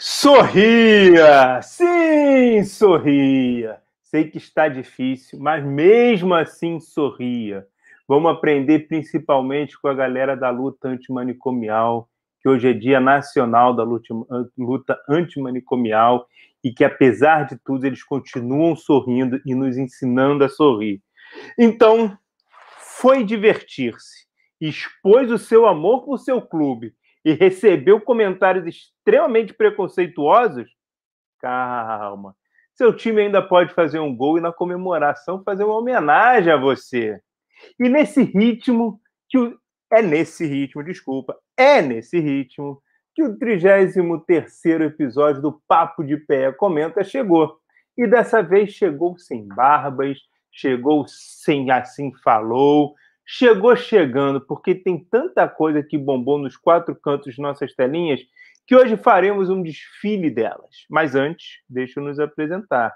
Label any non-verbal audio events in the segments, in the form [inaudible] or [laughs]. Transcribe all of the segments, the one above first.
Sorria! Sim, sorria! Sei que está difícil, mas mesmo assim sorria. Vamos aprender principalmente com a galera da luta antimanicomial, que hoje é Dia Nacional da Luta Antimanicomial e que, apesar de tudo, eles continuam sorrindo e nos ensinando a sorrir. Então, foi divertir-se, expôs o seu amor por seu clube e recebeu comentários extremamente preconceituosos? Calma. Seu time ainda pode fazer um gol e na comemoração fazer uma homenagem a você. E nesse ritmo, que o... é nesse ritmo, desculpa, é nesse ritmo que o 33 episódio do Papo de Pé Comenta chegou. E dessa vez chegou sem barbas, chegou sem assim falou, chegou chegando, porque tem tanta coisa que bombou nos quatro cantos de nossas telinhas que hoje faremos um desfile delas. Mas antes, deixa eu nos apresentar.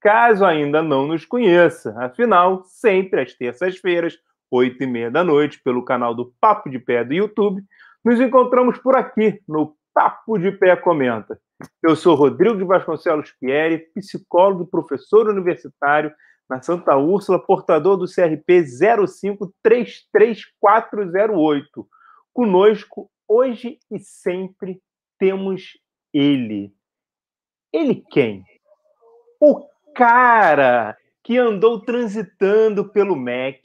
Caso ainda não nos conheça, afinal, sempre às terças-feiras, oito e meia da noite, pelo canal do Papo de Pé do YouTube, nos encontramos por aqui, no Papo de Pé Comenta. Eu sou Rodrigo de Vasconcelos Pieri, psicólogo e professor universitário na Santa Úrsula, portador do CRP 0533408. Conosco, hoje e sempre, temos ele. Ele quem? O cara que andou transitando pelo MEC,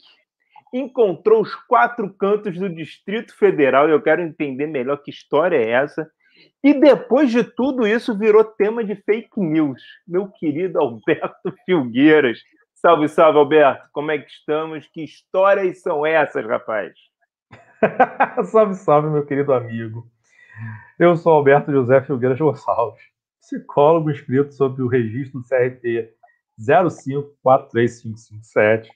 encontrou os quatro cantos do Distrito Federal, eu quero entender melhor que história é essa, e depois de tudo isso virou tema de fake news. Meu querido Alberto Filgueiras. Salve, salve, Alberto. Como é que estamos? Que histórias são essas, rapaz? [laughs] salve, salve, meu querido amigo. Eu sou Alberto José Filgueiras Gonçalves, psicólogo inscrito sob o registro do CRT 0543557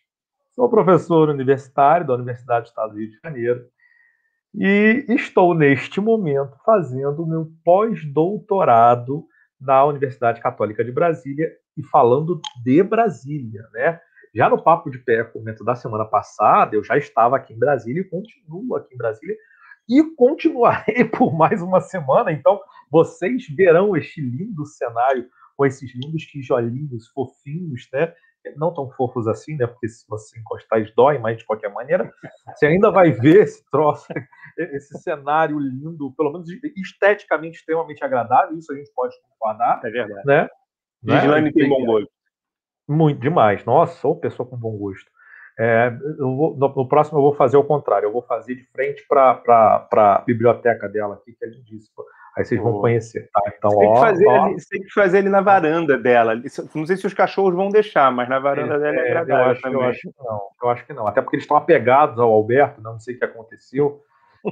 Sou professor universitário da Universidade do Estado do Rio de Janeiro e estou neste momento fazendo o meu pós-doutorado na Universidade Católica de Brasília e falando de Brasília, né? Já no papo de pé, comento da semana passada, eu já estava aqui em Brasília e continuo aqui em Brasília e continuarei [laughs] por mais uma semana. Então, vocês verão este lindo cenário com esses lindos tijolinhos fofinhos, né? não tão fofos assim, né? Porque se você encostar, eles doem, mas de qualquer maneira, você ainda vai ver esse troço, [laughs] esse cenário lindo, pelo menos esteticamente extremamente agradável, isso a gente pode concordar. É verdade. Né? Gislaine né? tem bom gosto. Muito demais. Nossa, sou pessoa com bom gosto. É, vou, no, no, próximo eu vou fazer o contrário, eu vou fazer de frente para a biblioteca dela aqui, que é lindíssima. Aí vocês vão conhecer, tá? Então, você, tem ó, fazer, ó, ali, tem que fazer ele na varanda dela. Não sei se os cachorros vão deixar, mas na varanda é, dela é agradável eu acho, também. Eu acho que não. Eu acho que não. Até porque eles estão apegados ao Alberto, não sei o que aconteceu.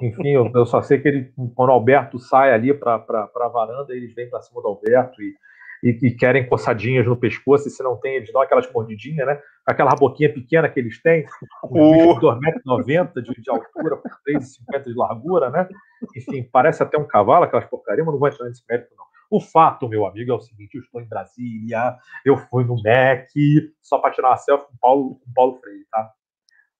Enfim, eu, eu, só sei que ele, quando o Alberto sai ali para a varanda, eles vêm para cima do Alberto e e, e, querem coçadinhas no pescoço, e se não tem, eles dão aquelas mordidinhas, né? Aquela boquinha pequena que eles têm, [laughs] um 2,90m de, de altura, por 3,50 de largura, né? Enfim, parece até um cavalo, aquelas porcarias, mas não vou entrar nesse mérito, não. O fato, meu amigo, é o seguinte: eu estou em Brasília, eu fui no MEC, só para tirar uma selfie com o Paulo, com Paulo Freire, tá?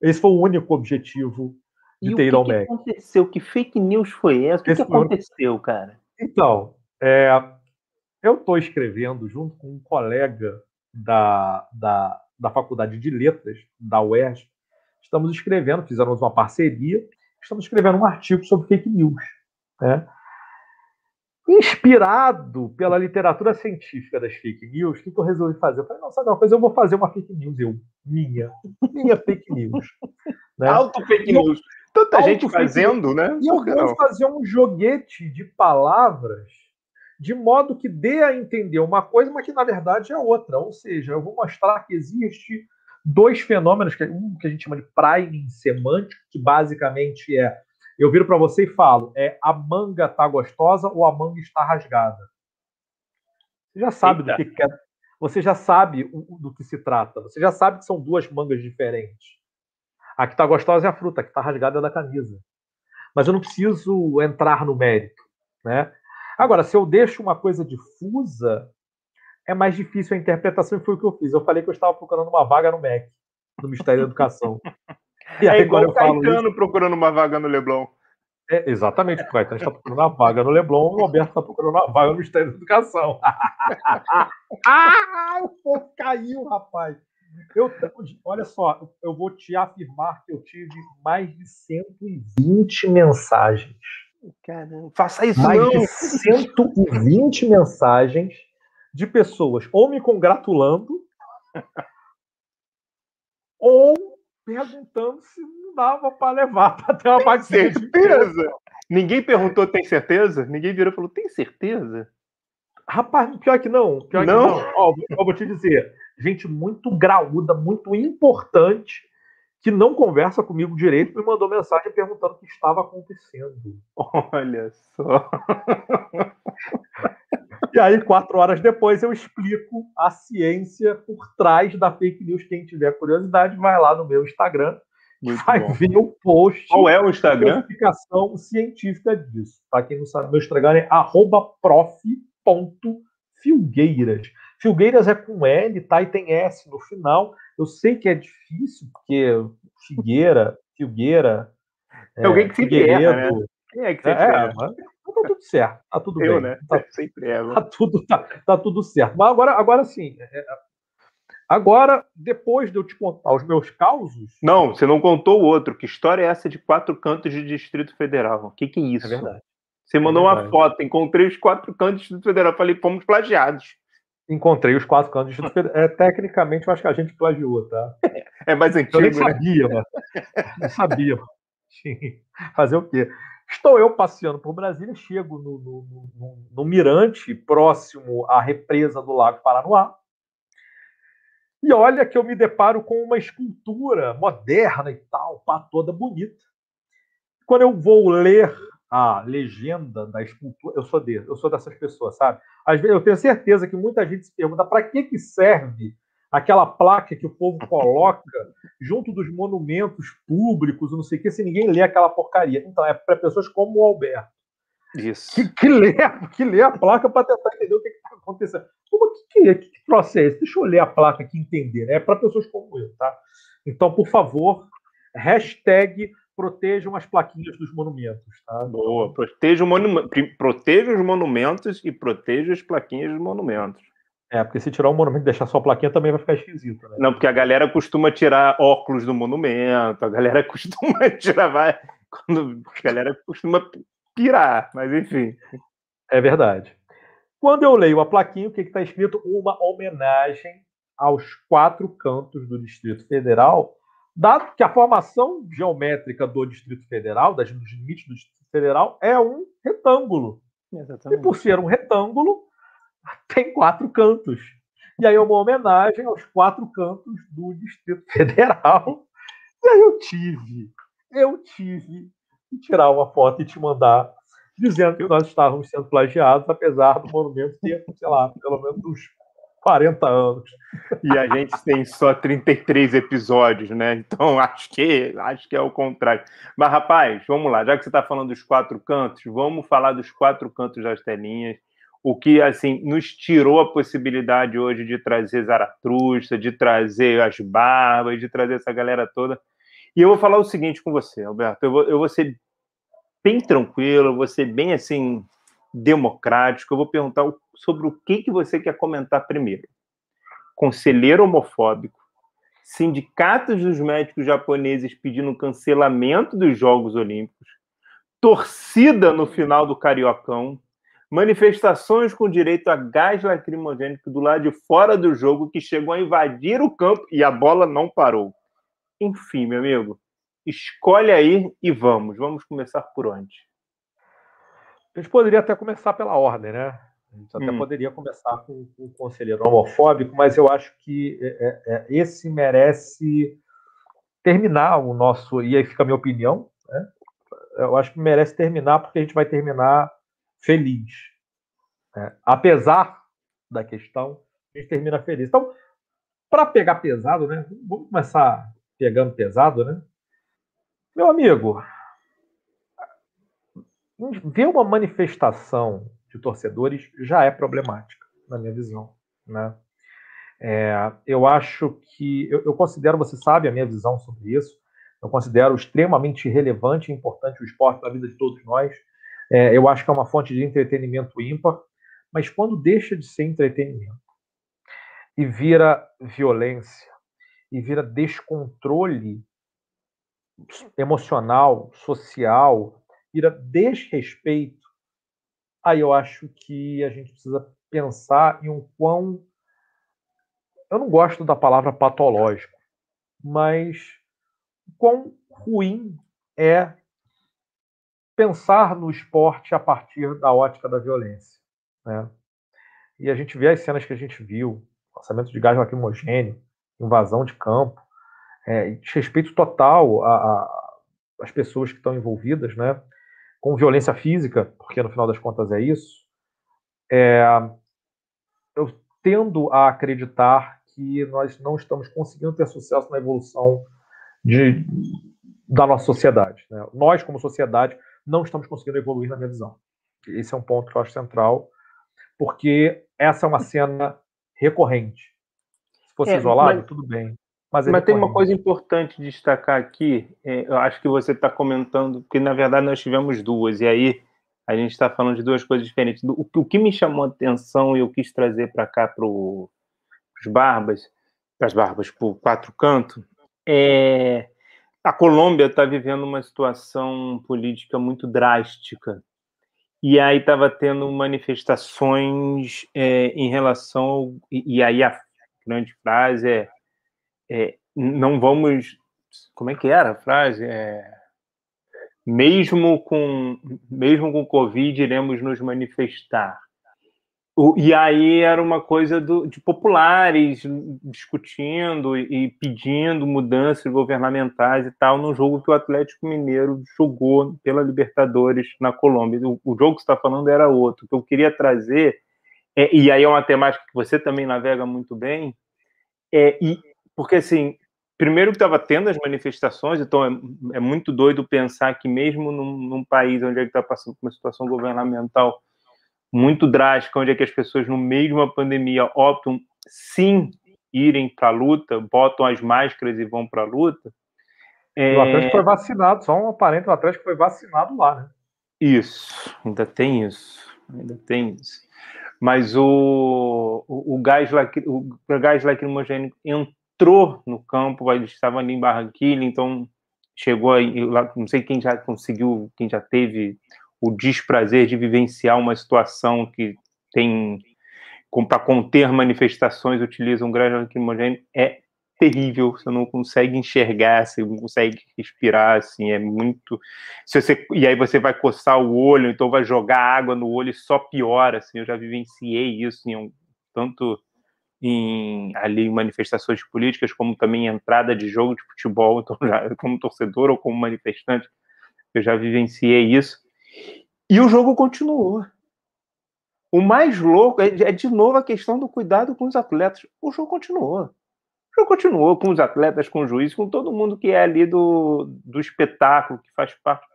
Esse foi o único objetivo de e ter ido ao MEC. O que aconteceu? Que fake news foi essa? O que, que aconteceu, cara? Então, é, eu estou escrevendo junto com um colega da, da, da Faculdade de Letras, da UERJ. Estamos escrevendo, fizemos uma parceria, estamos escrevendo um artigo sobre fake news. Né? Inspirado pela literatura científica das fake news, o que, eu resolvi fazer? Eu falei, não, sabe uma coisa? Eu vou fazer uma fake news, eu, minha, minha fake news. [laughs] Né? Auto fake news. Tanta gente fazendo, né? E eu vou fazer um joguete de palavras de modo que dê a entender uma coisa, mas que na verdade é outra. Ou seja, eu vou mostrar que existe dois fenômenos, que um que a gente chama de priming semântico, que basicamente é eu viro para você e falo, é a manga tá gostosa ou a manga está rasgada. Você já sabe Eita. do que, é. Você já sabe do que se trata. Você já sabe que são duas mangas diferentes. A que está gostosa é a fruta, a que está rasgada é da camisa. Mas eu não preciso entrar no mérito, né? Agora, se eu deixo uma coisa difusa, é mais difícil a interpretação e foi o que eu fiz. Eu falei que eu estava procurando uma vaga no MEC, no Ministério da Educação. [laughs] E é aí, é igual o Caetano falo procurando uma vaga no Leblon. É, exatamente, o Caetano está procurando a vaga no Leblon, o Roberto está procurando a vaga no Ministério da Educação. [laughs] ah, o povo caiu, rapaz. Eu, olha só, eu vou te afirmar que eu tive mais de 120 mensagens. Caramba, faça isso mais não! de 120 mensagens de pessoas ou me congratulando [laughs] ou perguntando se não dava para levar [laughs] para ter uma Tem certeza? Ninguém perguntou, tem certeza? Ninguém virou e falou, tem certeza? Rapaz, pior que não. Pior não? Que não. Ó, eu vou te dizer, gente muito graúda, muito importante, que não conversa comigo direito, me mandou mensagem perguntando o que estava acontecendo. Olha só. E aí, quatro horas depois, eu explico a ciência por trás da fake news. Quem tiver curiosidade, vai lá no meu Instagram. Muito vai bom. ver o post. Qual é o Instagram? explicação científica disso. Para quem não sabe, meu Instagram é prof.filgueiras. Filgueiras é com L, tá? E tem S no final. Eu sei que é difícil, porque Figueira, Filgueira. É, alguém que sempre erra, né? Quem é que sempre é, erra? Mas tá tudo certo, tá tudo Eu, bem. né? Tá, [laughs] sempre erra. Tá tudo, tá, tá tudo certo. Mas agora, agora sim. É, agora, depois de eu te contar os meus causos. Não, você não contou o outro. Que história é essa de quatro cantos de Distrito Federal? O que, que é isso? É verdade. Você mandou é uma foto, encontrei os quatro cantos do Distrito Federal. Falei, fomos plagiados. Encontrei os quatro cantos Distrito Federal. É, tecnicamente, eu acho que a gente plagiou, tá? É mais antigo. Eu nem né? sabia, mano. Não sabia. Fazer o quê? Estou eu passeando por Brasília, chego no, no, no, no, mirante próximo à represa do Lago Paranoá. E olha que eu me deparo com uma escultura moderna e tal, pá, toda bonita. Quando eu vou ler a legenda da escultura, eu sou desse, eu sou dessas pessoas, sabe? Às vezes eu tenho certeza que muita gente se pergunta para que que serve aquela placa que o povo coloca [laughs] junto dos monumentos públicos, não sei o que, se ninguém lê aquela porcaria. Então, é para pessoas como o Alberto. Isso. Que, que, lê, que lê a placa para tentar entender o que está acontecendo. Como que, que, que troço é esse? Deixa eu ler a placa aqui e entender. Né? É para pessoas como eu, tá? Então, por favor, hashtag protejam as plaquinhas dos monumentos. Tá? Boa, proteja, monu... os monumentos e proteja as plaquinhas dos monumentos. É, porque se tirar um monumento e deixar só a plaquinha também vai ficar esquisito, né? Não, porque a galera costuma tirar óculos do monumento, a galera [laughs] costuma tirar. Vai, quando, a galera costuma pirar, mas enfim. É verdade. Quando eu leio a plaquinha, o que está escrito? Uma homenagem aos quatro cantos do Distrito Federal, dado que a formação geométrica do Distrito Federal, das, dos limites do Distrito Federal, é um retângulo. Exatamente. E por ser um retângulo, [laughs] tem quatro cantos. E aí é uma homenagem aos quatro cantos do Distrito [laughs] Federal. E aí eu tive, eu tive que tirar uma foto e te mandar dizendo que nós estávamos sendo plagiados, apesar do monumento ter, sei lá, pelo menos uns 40 anos. E a gente tem só 33 episódios, né? Então [laughs] acho que acho que é o contrário. Mas, rapaz, vamos lá, já que você está falando dos quatro cantos, vamos falar dos quatro cantos das telinhas o que assim nos tirou a possibilidade hoje de trazer Zaratustra, de trazer as barbas, de trazer essa galera toda. E eu vou falar o seguinte com você, Alberto. Eu vou, eu vou ser bem tranquilo, eu vou ser bem assim democrático. Eu vou perguntar sobre o que, que você quer comentar primeiro. Conselheiro homofóbico, sindicatos dos médicos japoneses pedindo cancelamento dos Jogos Olímpicos, torcida no final do Cariocão, manifestações com direito a gás lacrimogênico do lado de fora do jogo que chegou a invadir o campo e a bola não parou. Enfim, meu amigo, escolhe aí e vamos. Vamos começar por onde? A gente poderia até começar pela ordem, né? A gente até hum. poderia começar com, com o conselheiro homofóbico, mas eu acho que é, é, é, esse merece terminar o nosso. E aí fica a minha opinião, né? Eu acho que merece terminar, porque a gente vai terminar feliz. É, apesar da questão, a gente termina feliz. Então, para pegar pesado, né? Vamos começar pegando pesado, né? Meu amigo, ver uma manifestação de torcedores já é problemática, na minha visão, né? É, eu acho que eu, eu, considero, você sabe a minha visão sobre isso. Eu considero extremamente relevante e importante o esporte na vida de todos nós. É, eu acho que é uma fonte de entretenimento ímpar, mas quando deixa de ser entretenimento e vira violência, e vira descontrole emocional, social, vira desrespeito, aí eu acho que a gente precisa pensar em um quão. Eu não gosto da palavra patológico, mas quão ruim é pensar no esporte a partir da ótica da violência. Né? E a gente vê as cenas que a gente viu, lançamento de gás lacrimogênio, invasão de campo, é, desrespeito total às pessoas que estão envolvidas, né? Com violência física, porque no final das contas é isso, é, eu tendo a acreditar que nós não estamos conseguindo ter sucesso na evolução de, da nossa sociedade. Né? Nós, como sociedade, não estamos conseguindo evoluir na minha visão. Esse é um ponto que eu acho central, porque essa é uma cena recorrente. Se fosse é, isolado, mas, tudo bem. Mas, mas tem uma coisa importante de destacar aqui, é, eu acho que você está comentando, porque na verdade nós tivemos duas, e aí a gente está falando de duas coisas diferentes. O, que me chamou a atenção e eu quis trazer para cá para os Barbas, para as Barbas, para o Quatro Canto, é a Colômbia está vivendo uma situação política muito drástica. E aí estava tendo manifestações é, em relação. E, e, aí a grande frase é, é, não vamos. Como é que era a frase? É, mesmo com mesmo com Covid, iremos nos manifestar. O, e aí era uma coisa do, de populares discutindo e pedindo mudanças governamentais e tal no jogo que o Atlético Mineiro jogou pela Libertadores na Colômbia. O, o jogo que você está falando era outro. O que eu queria trazer, é, e aí é uma temática que você também navega muito bem, é, e, porque assim, primeiro que estava tendo as manifestações, então é, é, muito doido pensar que mesmo num, num país onde ele está passando por uma situação governamental muito drástica, onde é que as pessoas, no meio de uma pandemia, optam sim irem para a luta, botam as máscaras e vão para a luta. É... O Atlético foi vacinado, só um aparente, o Atlético foi vacinado lá, né? Isso, ainda tem isso, ainda tem isso. Mas o, o, o gás, o gás lacrimogênico entrou no campo, ele estava ali em Barranquilla, então chegou aí, não sei quem já conseguiu, quem já teve o desprazer de vivenciar uma situação que tem para conter manifestações utiliza um gás lacrimogêneo é terrível, você não consegue enxergar, você não consegue respirar, assim, é muito... Se você... E aí você vai coçar o olho, então vai jogar água no olho e só piora, assim, eu já vivenciei isso em um... tanto em ali em manifestações políticas, como também entrada de jogo de futebol, [laughs] então já, como torcedor ou como manifestante, eu já vivenciei isso. E o jogo continuou. O mais louco é, é, de novo a questão do cuidado com os atletas. O jogo continuou. O jogo continuou com os atletas, com o juiz, com todo mundo que é ali do, do espetáculo, que faz parte.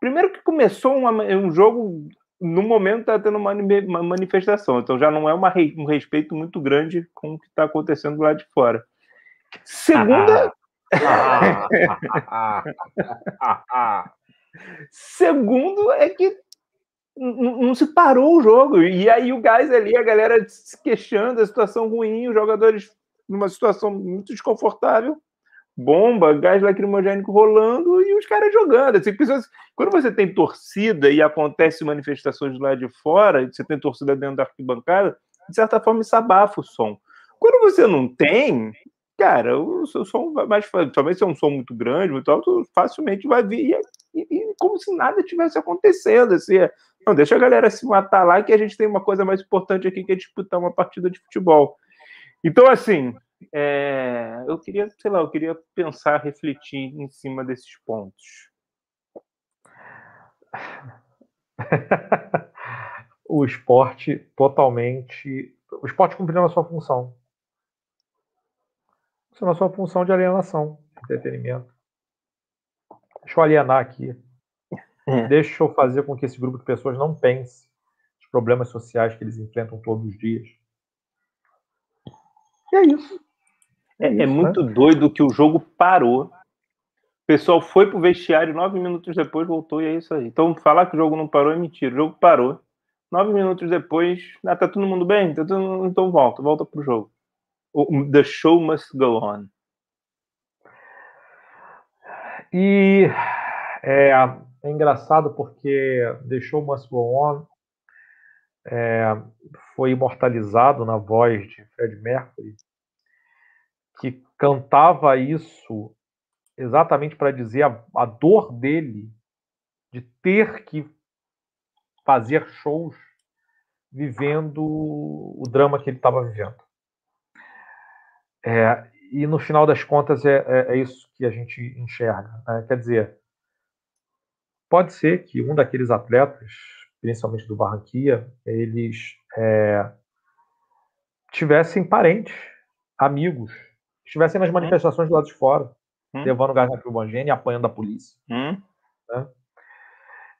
Primeiro que começou uma, um jogo, no momento está tendo uma, manifestação, então já não é uma, um respeito muito grande com o que está acontecendo lá de fora. Segunda. [laughs] Segundo é que não se parou o jogo. E aí o gás ali, a galera se queixando da situação ruim, os jogadores numa situação muito desconfortável, bomba, gás lacrimogênico rolando e os caras jogando. Assim, quando você tem torcida e acontece manifestações lado de fora, você tem torcida dentro da arquibancada, de certa forma isso abafa o som. Quando você não tem, cara, o seu som vai mais. Talvez se é um som muito grande, muito alto, facilmente vai vir. E, e, como se nada tivesse acontecendo. Assim, é, não, deixa a galera se matar lá, que a gente tem uma coisa mais importante aqui que é disputar uma partida de futebol. Então, assim, é, eu queria, sei lá, eu queria pensar, refletir em cima desses pontos. [laughs] o esporte totalmente. O esporte cumprindo a sua função isso é a sua função de alienação, entretenimento. Deixa eu alienar aqui. É. Deixa eu fazer com que esse grupo de pessoas não pense os problemas sociais que eles enfrentam todos os dias. E é isso. É, é, isso, muito né? doido que o jogo parou. pessoal foi pro vestiário, nove minutos depois voltou e é isso aí. Então, falar que o jogo não parou é mentira. O jogo parou. Nove minutos depois, ah, tá todo mundo bem? Tá todo... Então volta, volta pro jogo. The show must go on. E é, é engraçado porque The Show Must Go On é, foi imortalizado na voz de Fred Mercury, que cantava isso exatamente para dizer a, a dor dele de ter que fazer shows vivendo o drama que ele estava vivendo. É, e no final das contas é, é, é, isso que a gente enxerga. Né? Quer dizer, pode ser que um daqueles atletas, principalmente do Barranquia, eles é, tivessem parentes, amigos, estivessem nas hum. manifestações do lado de fora, hum. levando gás lacrimogêneo e apanhando a polícia. Hum. Né?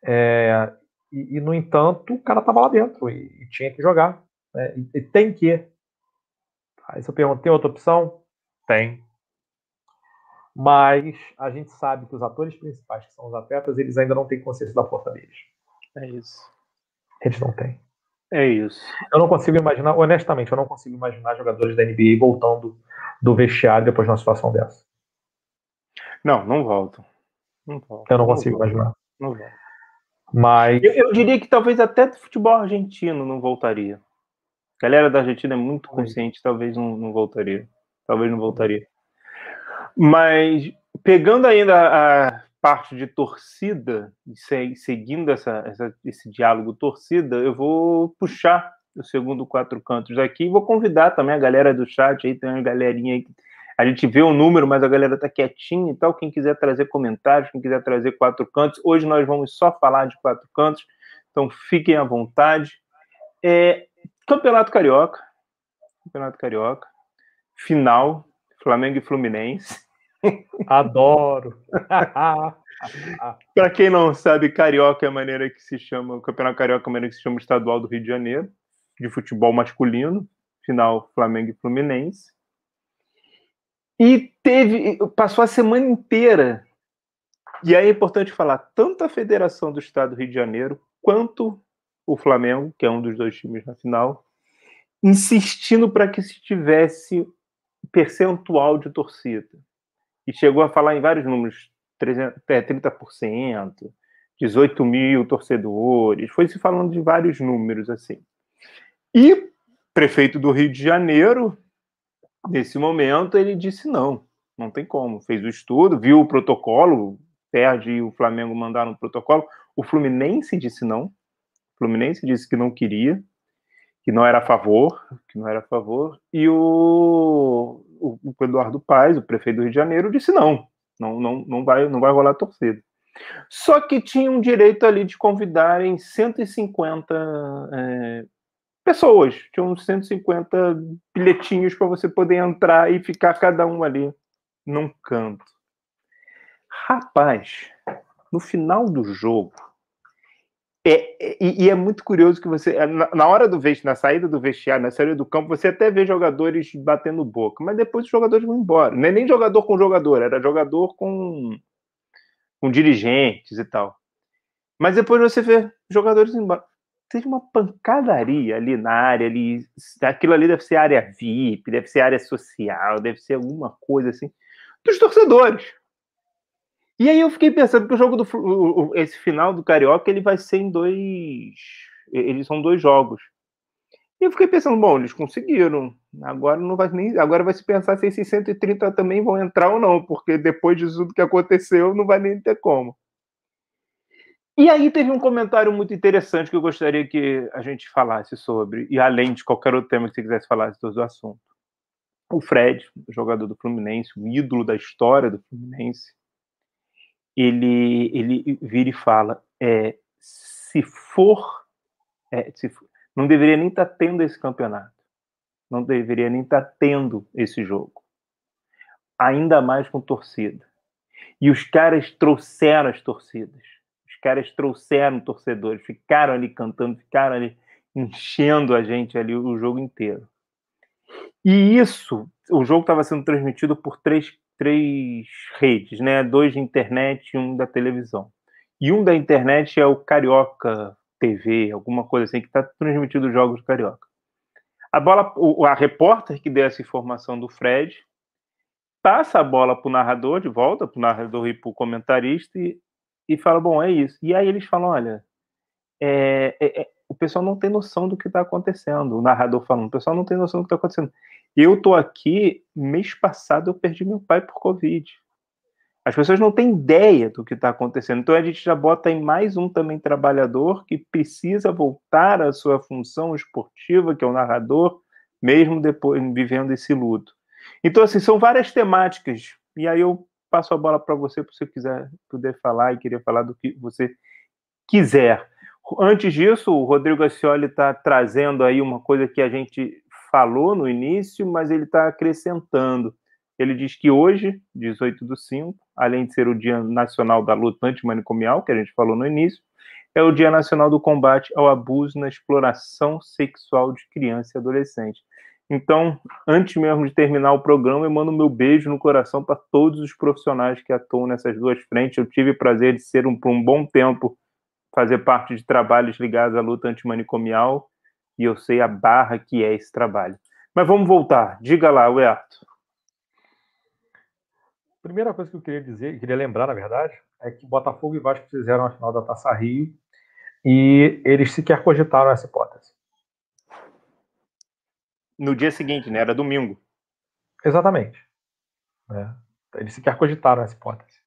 É, e, e, no entanto, o cara estava lá dentro e, e, tinha que jogar. Né? E, e, tem que. Aí você pergunta, tem outra opção? Tem. Mas a gente sabe que os atores principais, que são os atletas, eles ainda não têm consciência da força deles. É isso. Eles não têm. É isso. Eu não consigo imaginar, honestamente, eu não consigo imaginar jogadores da NBA voltando do vestiário depois de uma situação dessa. Não, não voltam. Não voltam. Eu não, não consigo voltam. imaginar. Não voltam. Mas. Eu, eu, diria que talvez até do futebol argentino não voltaria. A galera da Argentina é muito consciente, talvez não, não voltaria. Talvez não voltaria. Mas pegando ainda a parte de torcida, seguindo essa, essa, esse diálogo torcida, eu vou puxar o segundo quatro cantos aqui e vou convidar também a galera do chat aí, tem uma galerinha aí a gente vê o número, mas a galera tá quietinha e tal. Quem quiser trazer comentários, quem quiser trazer quatro cantos, hoje nós vamos só falar de quatro cantos, então fiquem à vontade. É, Campeonato Carioca, Campeonato Carioca, final, Flamengo e Fluminense. Adoro. [laughs] [laughs] Para quem não sabe, Carioca é a maneira que se chama, o Campeonato Carioca é a maneira que se chama Estadual do Rio de Janeiro, de futebol masculino, final Flamengo e Fluminense. E teve, passou a semana inteira. E aí é importante falar, tanto a Federação do Estado do Rio de Janeiro quanto o Flamengo, que é um dos dois times na final, insistindo para que se tivesse percentual de torcida. E chegou a falar em vários números, 30%, 18 é, mil torcedores, foi se falando de vários números assim. E prefeito do Rio de Janeiro Nesse momento, ele disse não, não tem como. Fez o estudo, viu o protocolo, Perde e o Flamengo mandaram o protocolo. O Fluminense disse não. O Fluminense disse que não queria, que não era a favor, que não era a favor. E o, o, o Eduardo Paes, o prefeito do Rio de Janeiro, disse não, não, não, não vai, não vai rolar torcida. Só que tinham direito ali de convidarem 150 é, pessoas. Tinha uns 150 bilhetinhos para você poder entrar e ficar cada um ali num canto. Rapaz, no final do jogo, é, é, e, é muito curioso que você, é, na, na hora do vestiário, na saída do vestiário, na saída do campo, você até vê jogadores batendo boca, mas depois os jogadores vão embora. Não é nem jogador com jogador, era jogador com, com dirigentes e tal. Mas depois você vê jogadores embora teve uma pancadaria ali na área ali. Aquilo ali deve ser área VIP, deve ser área social, deve ser alguma coisa assim, dos torcedores. E aí eu fiquei pensando que o jogo do esse final do Carioca ele vai ser em dois. Eles são dois jogos. E eu fiquei pensando, bom, eles conseguiram. Agora não vai nem. Agora vai se pensar se esses 130 também vão entrar ou não, porque depois de tudo que aconteceu, não vai nem ter como. E aí teve um comentário muito interessante que eu gostaria que a gente falasse sobre, e além de qualquer outro tema que você quisesse falar sobre o assunto. O Fred, jogador do Fluminense, um ídolo da história do Fluminense, ele, ele vira e fala: é, se for, é, se for, não deveria nem estar tá tendo esse campeonato, não deveria nem estar tá tendo esse jogo, ainda mais com torcida. E os caras trouxeram as torcidas caras trouxeram torcedores, ficaram ali cantando, ficaram ali enchendo a gente ali o jogo inteiro. E isso, o jogo estava sendo transmitido por três, três redes, né? Dois de internet e um da televisão. E um da internet é o Carioca TV, alguma coisa assim, que está transmitindo os jogos do Carioca. A bola, a repórter que deu essa informação do Fred passa a bola para o narrador, de volta para o narrador e para o comentarista, e, e fala: Bom, é isso. E aí eles falam: Olha, é, é, é, o pessoal não tem noção do que está acontecendo. O narrador falando: O pessoal não tem noção do que está acontecendo. Eu tô aqui, mês passado eu perdi meu pai por Covid. As pessoas não têm ideia do que está acontecendo. Então a gente já bota em mais um também trabalhador que precisa voltar à sua função esportiva, que é o narrador, mesmo depois vivendo esse luto. Então, assim, são várias temáticas. E aí eu passo a bola para você, para você quiser puder falar e querer falar do que você quiser. Antes disso, o Rodrigo Ascioli está trazendo aí uma coisa que a gente falou no início, mas ele está acrescentando. Ele diz que hoje, 18 do 5, além de ser o Dia Nacional da Luta Antimanicomial, que a gente falou no início, é o Dia Nacional do Combate ao Abuso na Exploração Sexual de Criança e Adolescente. Então, antes mesmo de terminar o programa, eu mando meu beijo no coração para todos os profissionais que atuam nessas duas frentes. Eu tive o prazer de ser um, por um bom tempo fazer parte de trabalhos ligados à luta antimanicomial e eu sei a barra que é esse trabalho. Mas vamos voltar. Diga lá, Huerto. Primeira coisa que eu queria dizer, queria lembrar, na verdade, é que Botafogo e Vasco fizeram a final da Taça Rio e eles sequer cogitaram essa hipótese. No dia seguinte, né? Era domingo. Exatamente. É. Eles sequer cogitaram essa hipótese.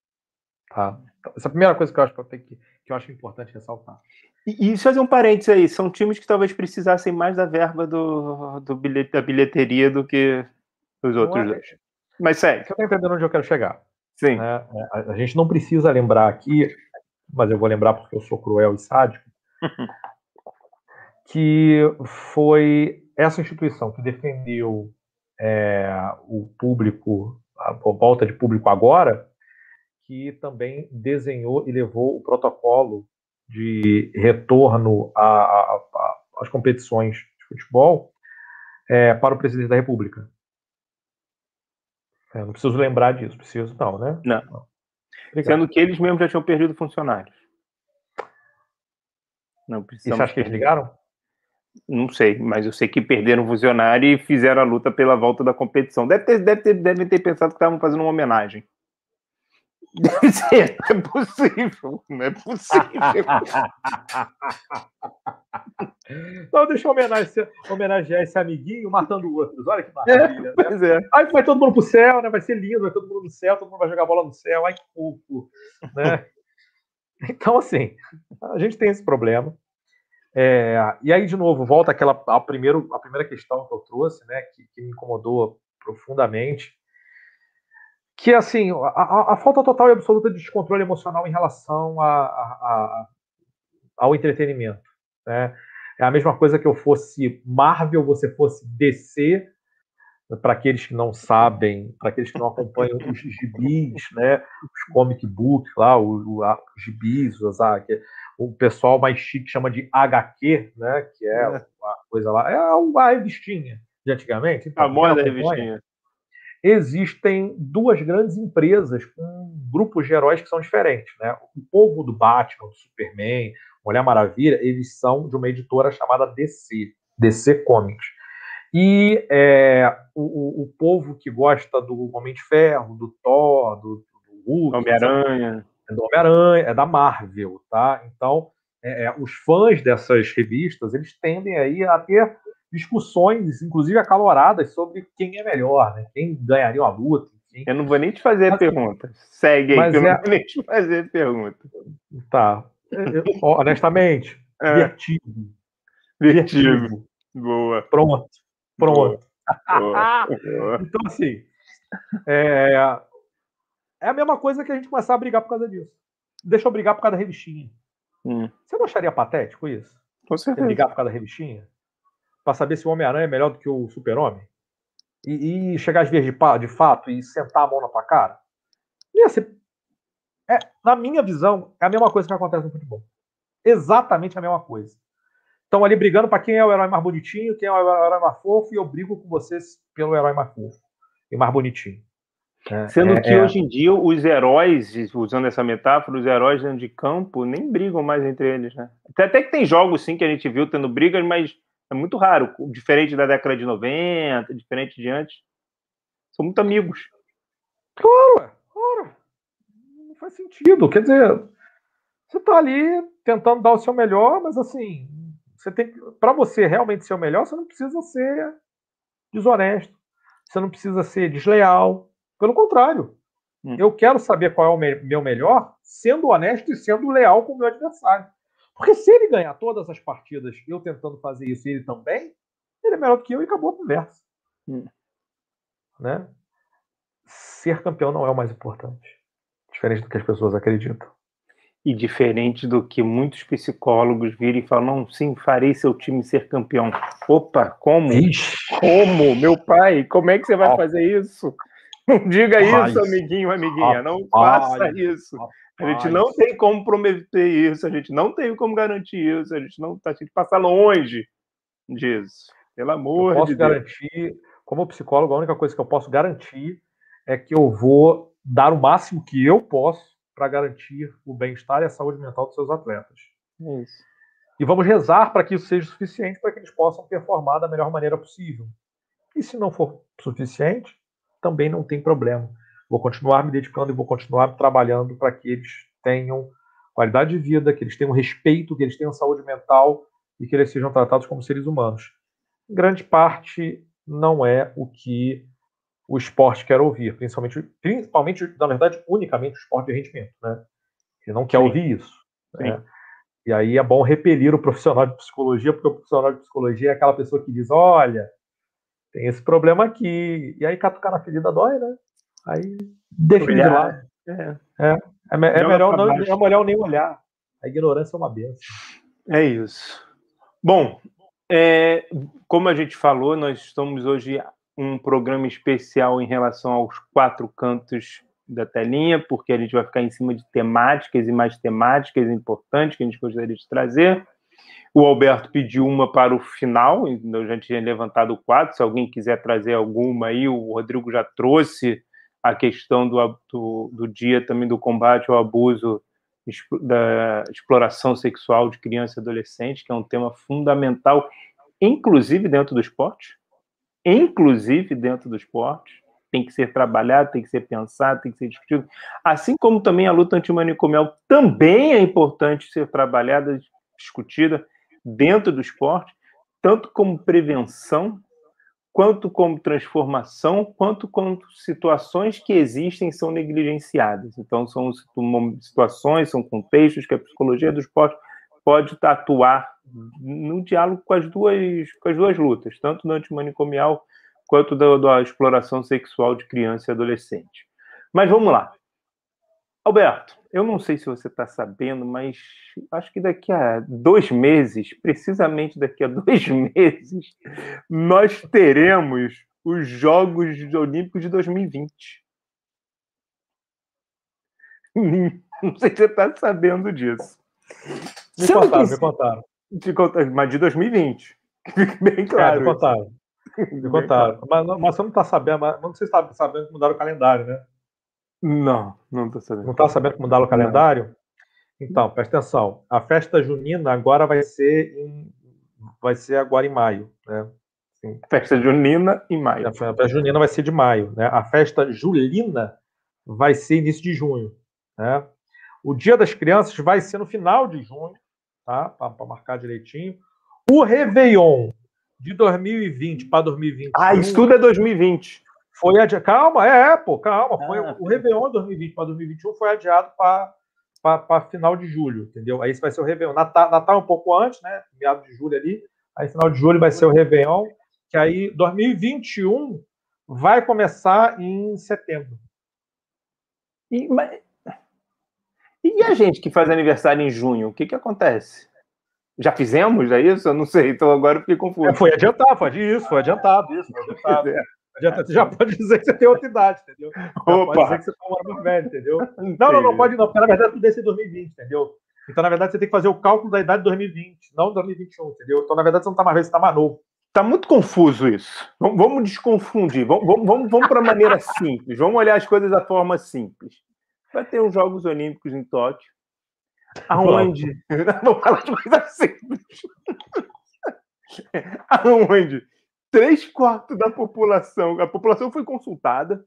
Tá? Então, essa é a primeira coisa que eu acho que, que eu acho importante ressaltar. E, e fazer um parênteses aí, são times que talvez precisassem mais da verba do, do bilhete, da bilheteria do que os outros é, dois. Mas segue. Você está entendendo onde eu quero chegar? Sim. Né? A, a, gente não precisa lembrar aqui, mas eu vou lembrar porque eu sou cruel e sádico, [laughs] que foi essa instituição que defendeu é, o público, a volta de público agora, que também desenhou e levou o protocolo de retorno às competições de futebol é, para o presidente da República. Eu não preciso lembrar disso, preciso não, né? Não. não. Sendo que eles mesmos já tinham perdido funcionários. Não precisamos. E você acha que eles ligaram? Não sei, mas eu sei que perderam funcionário e fizeram a luta pela volta da competição. Deve ter, deve ter, devem ter pensado que estavam fazendo uma homenagem. Deve ser, não é possível, não é possível. [laughs] então deixa eu homenagear, homenagear esse amiguinho matando outros. Olha que maravilha. É, pois é. Aí vai todo mundo pro céu, né? Vai ser lindo, vai todo mundo no céu, todo mundo vai jogar bola no céu. Ai, que fofo. Né? [laughs] Então, assim, a gente tem esse problema. É, e aí, de novo, volta aquela a, primeiro, a primeira questão que eu trouxe, né? Que, que me incomodou profundamente que assim a, a, falta total e absoluta de descontrole emocional em relação a, a, ao entretenimento. Né? É a mesma coisa que eu fosse Marvel, você fosse DC, para aqueles que não sabem, para aqueles que não acompanham os gibis, né? os comic books lá, o, o, os gibis, os, ah, que, o pessoal mais chique chama de HQ, né? que é, é. uma coisa lá, é a revistinha de antigamente. Então, a moda revistinha existem duas grandes empresas com grupos de heróis que são diferentes. Né? O povo do Batman, do Superman, Mulher Maravilha, eles são de uma editora chamada DC, DC Comics. E é, o, o, povo que gosta do Homem de Ferro, do Thor, do, do Hulk, Homem-Aranha, é do Homem-Aranha, é da Marvel, tá? Então, é, é, os fãs dessas revistas, eles tendem aí a ter discussões, inclusive acaloradas, sobre quem é melhor, né? quem ganharia uma luta. Eu não vou nem te fazer mas, pergunta. Segue aí, que eu é... não vou nem te fazer pergunta. Tá. Eu, honestamente, é. vertigo. Vertigo. Boa. Pronto. Pronto. Boa. [laughs] Boa. então, assim, é... é a mesma coisa que a gente começar a brigar por causa disso. Deixa eu brigar por causa da revistinha. Hum. Você não acharia patético isso? Com certeza. Brigar por causa da revistinha? Para saber se o Homem-Aranha é melhor do que o Super-Homem? E, e, chegar às vezes de, de fato e sentar a mão na tua cara? Ia ser, é, na minha visão, é a mesma coisa que acontece no futebol. Exatamente a mesma coisa. Estão ali brigando para quem é o herói mais bonitinho, quem é o herói mais fofo, e eu brigo com vocês pelo herói mais fofo e mais bonitinho. É, Sendo é, que é. hoje em dia os heróis, usando essa metáfora, os heróis dentro de campo nem brigam mais entre eles, né? Até, até que tem jogos sim que a gente viu tendo brigas, mas é muito raro, diferente da década de 90, diferente de antes. São muito amigos. Claro, claro. Não faz sentido. Quer dizer, você tá ali tentando dar o seu melhor, mas assim, você tem para você realmente ser o melhor, você não precisa ser desonesto. Você não precisa ser desleal. Pelo contrário. Hum. Eu quero saber qual é o me meu melhor, sendo honesto e sendo leal com o meu adversário. Porque se ele ganhar todas as partidas, eu tentando fazer isso e ele também, ele é melhor do que eu e acabou a conversa. Hum. Né? Ser campeão não é o mais importante. Diferente do que as pessoas acreditam. E diferente do que muitos psicólogos viram e falam, não, sim, farei seu time ser campeão. Opa, como? Ixi. Como? Meu pai, como é que você vai oh. fazer isso? [laughs] Não diga isso, amiguinho, amiguinha. Não faça isso. A gente não tem como prometer isso, a gente não tem como garantir isso, a gente não a gente passa longe disso. Pelo amor eu posso de garantir, Deus. como psicólogo, a única coisa que eu posso garantir é que eu vou dar o máximo que eu posso para garantir o bem-estar e a saúde mental dos seus atletas. Isso. E vamos rezar para que isso seja suficiente para que eles possam performar da melhor maneira possível. E se não for suficiente, também não tem problema. Vou continuar me dedicando e vou continuar trabalhando para que eles tenham qualidade de vida, que eles tenham respeito, que eles tenham saúde mental e que eles sejam tratados como seres humanos. Em grande parte, não é o que o esporte quer ouvir, principalmente, principalmente na verdade, unicamente o esporte de rendimento. Né? Ele não quer Sim. ouvir isso. Né? E aí é bom repelir o profissional de psicologia, porque o profissional de psicologia é aquela pessoa que diz: olha, tem esse problema aqui. E aí catucar na ferida dói, né? Aí deixa de lá. É, é, é, é melhor não, é melhor nem olhar. A ignorância é uma benção. É isso. Bom, é, como a gente falou, nós estamos hoje um programa especial em relação aos quatro cantos da telinha, porque a gente vai ficar em cima de temáticas e mais temáticas importantes que a gente gostaria de trazer. O Alberto pediu uma para o final, eu já tinha levantado quatro. Se alguém quiser trazer alguma aí, o Rodrigo já trouxe a questão do, do, do dia também do combate ao abuso da exploração sexual de criança e adolescente, que é um tema fundamental, inclusive dentro do esporte, inclusive dentro do esporte, tem que ser trabalhado, tem que ser pensado, tem que ser discutido. Assim como também a luta antimanicomial também é importante ser trabalhada, discutida, dentro do esporte, tanto como prevenção, quanto como transformação, quanto como situações que existem são negligenciadas. Então, são situações, são contextos que a psicologia do esporte pode atuar no diálogo com as duas, com as duas lutas, tanto no antimanicomial quanto da, da exploração sexual de criança e adolescente. Mas vamos lá. Alberto, eu não sei se você está sabendo, mas acho que daqui a dois meses, precisamente daqui a [laughs] dois meses, nós teremos os Jogos Olímpicos de 2020. [laughs] Não sei se você está sabendo disso. Me contaram, me contaram. De, mas de 2020. [laughs] Bem claro. É, me contaram. Me contaram. Mas, mas você não está sabendo, mas não sei se está sabendo que mudaram o calendário, né? Não, não estou sabendo. Não está sabendo como mudar o calendário? Não. Então, presta atenção. A festa junina agora vai ser em, vai ser agora em maio, né? Sim. Festa junina em maio. A festa junina vai ser de maio, né? A festa julina vai ser início de junho, né? O Dia das Crianças vai ser no final de junho, tá? Para marcar direitinho. O Réveillon de 2020 para 2021. Ah, isso tudo é 2020. Foi adiado. Calma, é, pô, calma. Foi, ah, o Réveillon 2020 para 2021 foi adiado para final de julho, entendeu? Aí esse vai ser o Réveillon. Natal, Natal um pouco antes, né? Meado de julho ali. Aí final de julho vai ser o Réveillon. Que aí 2021 vai começar em setembro. E, mas... e a gente que faz aniversário em junho, o que, que acontece? Já fizemos, é isso? Eu não sei, então agora eu fiquei confuso. É, foi adiantado, foi isso, foi adiantado, isso, foi adiantado. [laughs] É. Já, já pode dizer que você tem outra idade, entendeu? Já Opa. pode dizer que você está um ano mais velho, entendeu? Não, não, não pode não, porque na verdade tudo desse é 2020, entendeu? Então, na verdade, você tem que fazer o cálculo da idade de 2020, não 2021, entendeu? Então, na verdade, você não está mais velho, você está mais novo. Tá muito confuso isso. Vamos, vamos desconfundir. Vamos, vamos, vamos, vamos para a maneira simples. Vamos olhar as coisas da forma simples. Vai ter os Jogos Olímpicos em Tóquio. Aonde? Vamos [laughs] falar de coisa simples. [laughs] Aonde? Três quartos da população. A população foi consultada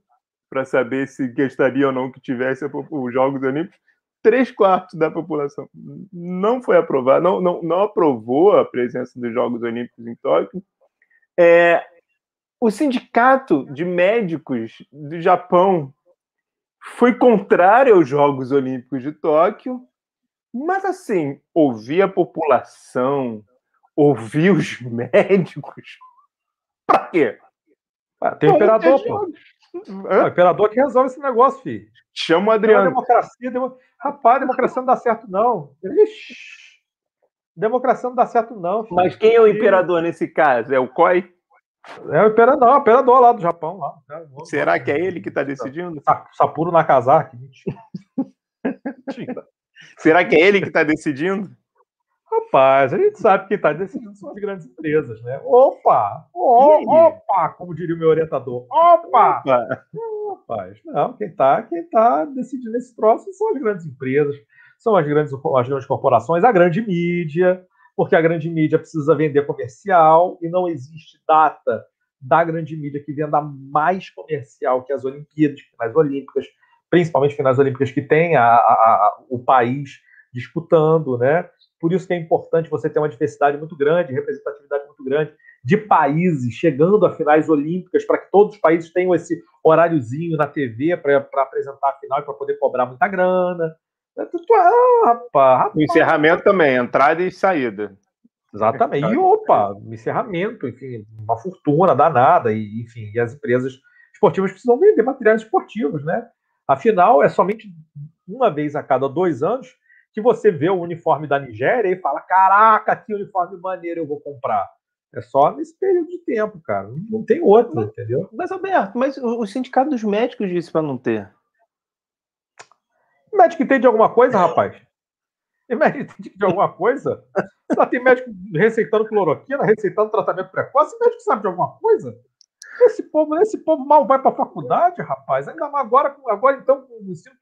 para saber se gostaria ou não que tivesse os Jogos Olímpicos. Três quartos da população não foi aprovado, não, não, não aprovou a presença dos Jogos Olímpicos em Tóquio. É, o sindicato de médicos do Japão foi contrário aos Jogos Olímpicos de Tóquio, mas assim, ouvir a população, ouvir os [laughs] médicos, quê? Ah, tem imperador, pô. É o imperador que resolve esse negócio, filho. Chama o Adriano. democracia, dem... Rapaz, democracia não dá certo, não. Ixi. Democracia não dá certo, não. Filho. Mas quem é o imperador nesse caso? É o Koi? É o imperador, não, o imperador lá do Japão. Lá. Será que é ele que está decidindo? Sapuro Nakazaki. [laughs] Será que é ele que está decidindo? Rapaz, a gente sabe que quem está decidindo são as grandes empresas, né? Opa! opa! Como diria o meu orientador. Opa! opa. Rapaz, não, quem está quem tá decidindo esse troço são as grandes empresas são as grandes, as grandes corporações, a grande mídia, porque a grande mídia precisa vender comercial e não existe data da grande mídia que venda mais comercial que as Olimpíadas, finais olímpicas, principalmente finais olímpicas que tem a, a, a, o país disputando, né? Por isso que é importante você ter uma diversidade muito grande, representatividade muito grande de países chegando a finais olímpicas para que todos os países tenham esse horáriozinho na TV para apresentar a final e para poder cobrar muita grana. Ah, rapaz, rapaz. O encerramento também, entrada e saída. Exatamente. E opa, encerramento, enfim, uma fortuna danada, e, enfim, e as empresas esportivas precisam vender materiais esportivos, né? Afinal, é somente uma vez a cada dois anos que você vê o uniforme da Nigéria e fala: Caraca, que uniforme maneiro eu vou comprar. É só nesse período de tempo, cara. Não tem outro, mas, entendeu? Mas, Alberto, mas o, o sindicato dos médicos disse para não ter. Médico entende de alguma coisa, rapaz? Tem médico entende de alguma coisa? Só tem médico receitando cloroquina, receitando tratamento precoce, médico sabe de alguma coisa? Esse povo, esse povo mal vai para a faculdade, rapaz. Ainda mais agora, agora então, com o ensino,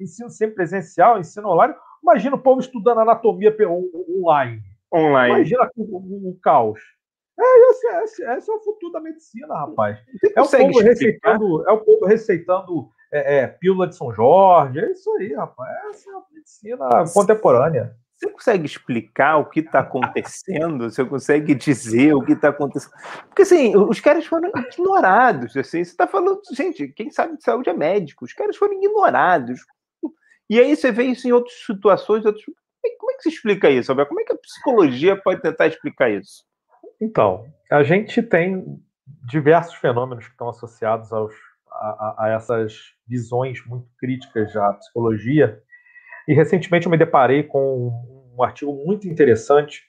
ensino sempre presencial, ensino online. Imagina o povo estudando anatomia online. Online. Imagina o, o, o caos. É, esse, esse, esse, é o futuro da medicina, rapaz. É o, povo receitando, é o povo receitando é, é, pílula de São Jorge, é isso aí, rapaz. Essa é a medicina contemporânea. Você consegue explicar o que está acontecendo? Você consegue dizer o que está acontecendo? Porque, assim, os caras foram ignorados. Assim, você está falando, gente, quem sabe de saúde é médico. Os caras foram ignorados. E aí você vê isso em outras situações. Outros... Como é que se explica isso, Abel? Como é que a psicologia pode tentar explicar isso? Então, a gente tem diversos fenômenos que estão associados aos a, a, essas visões muito críticas da psicologia. E recentemente eu me deparei com um artigo muito interessante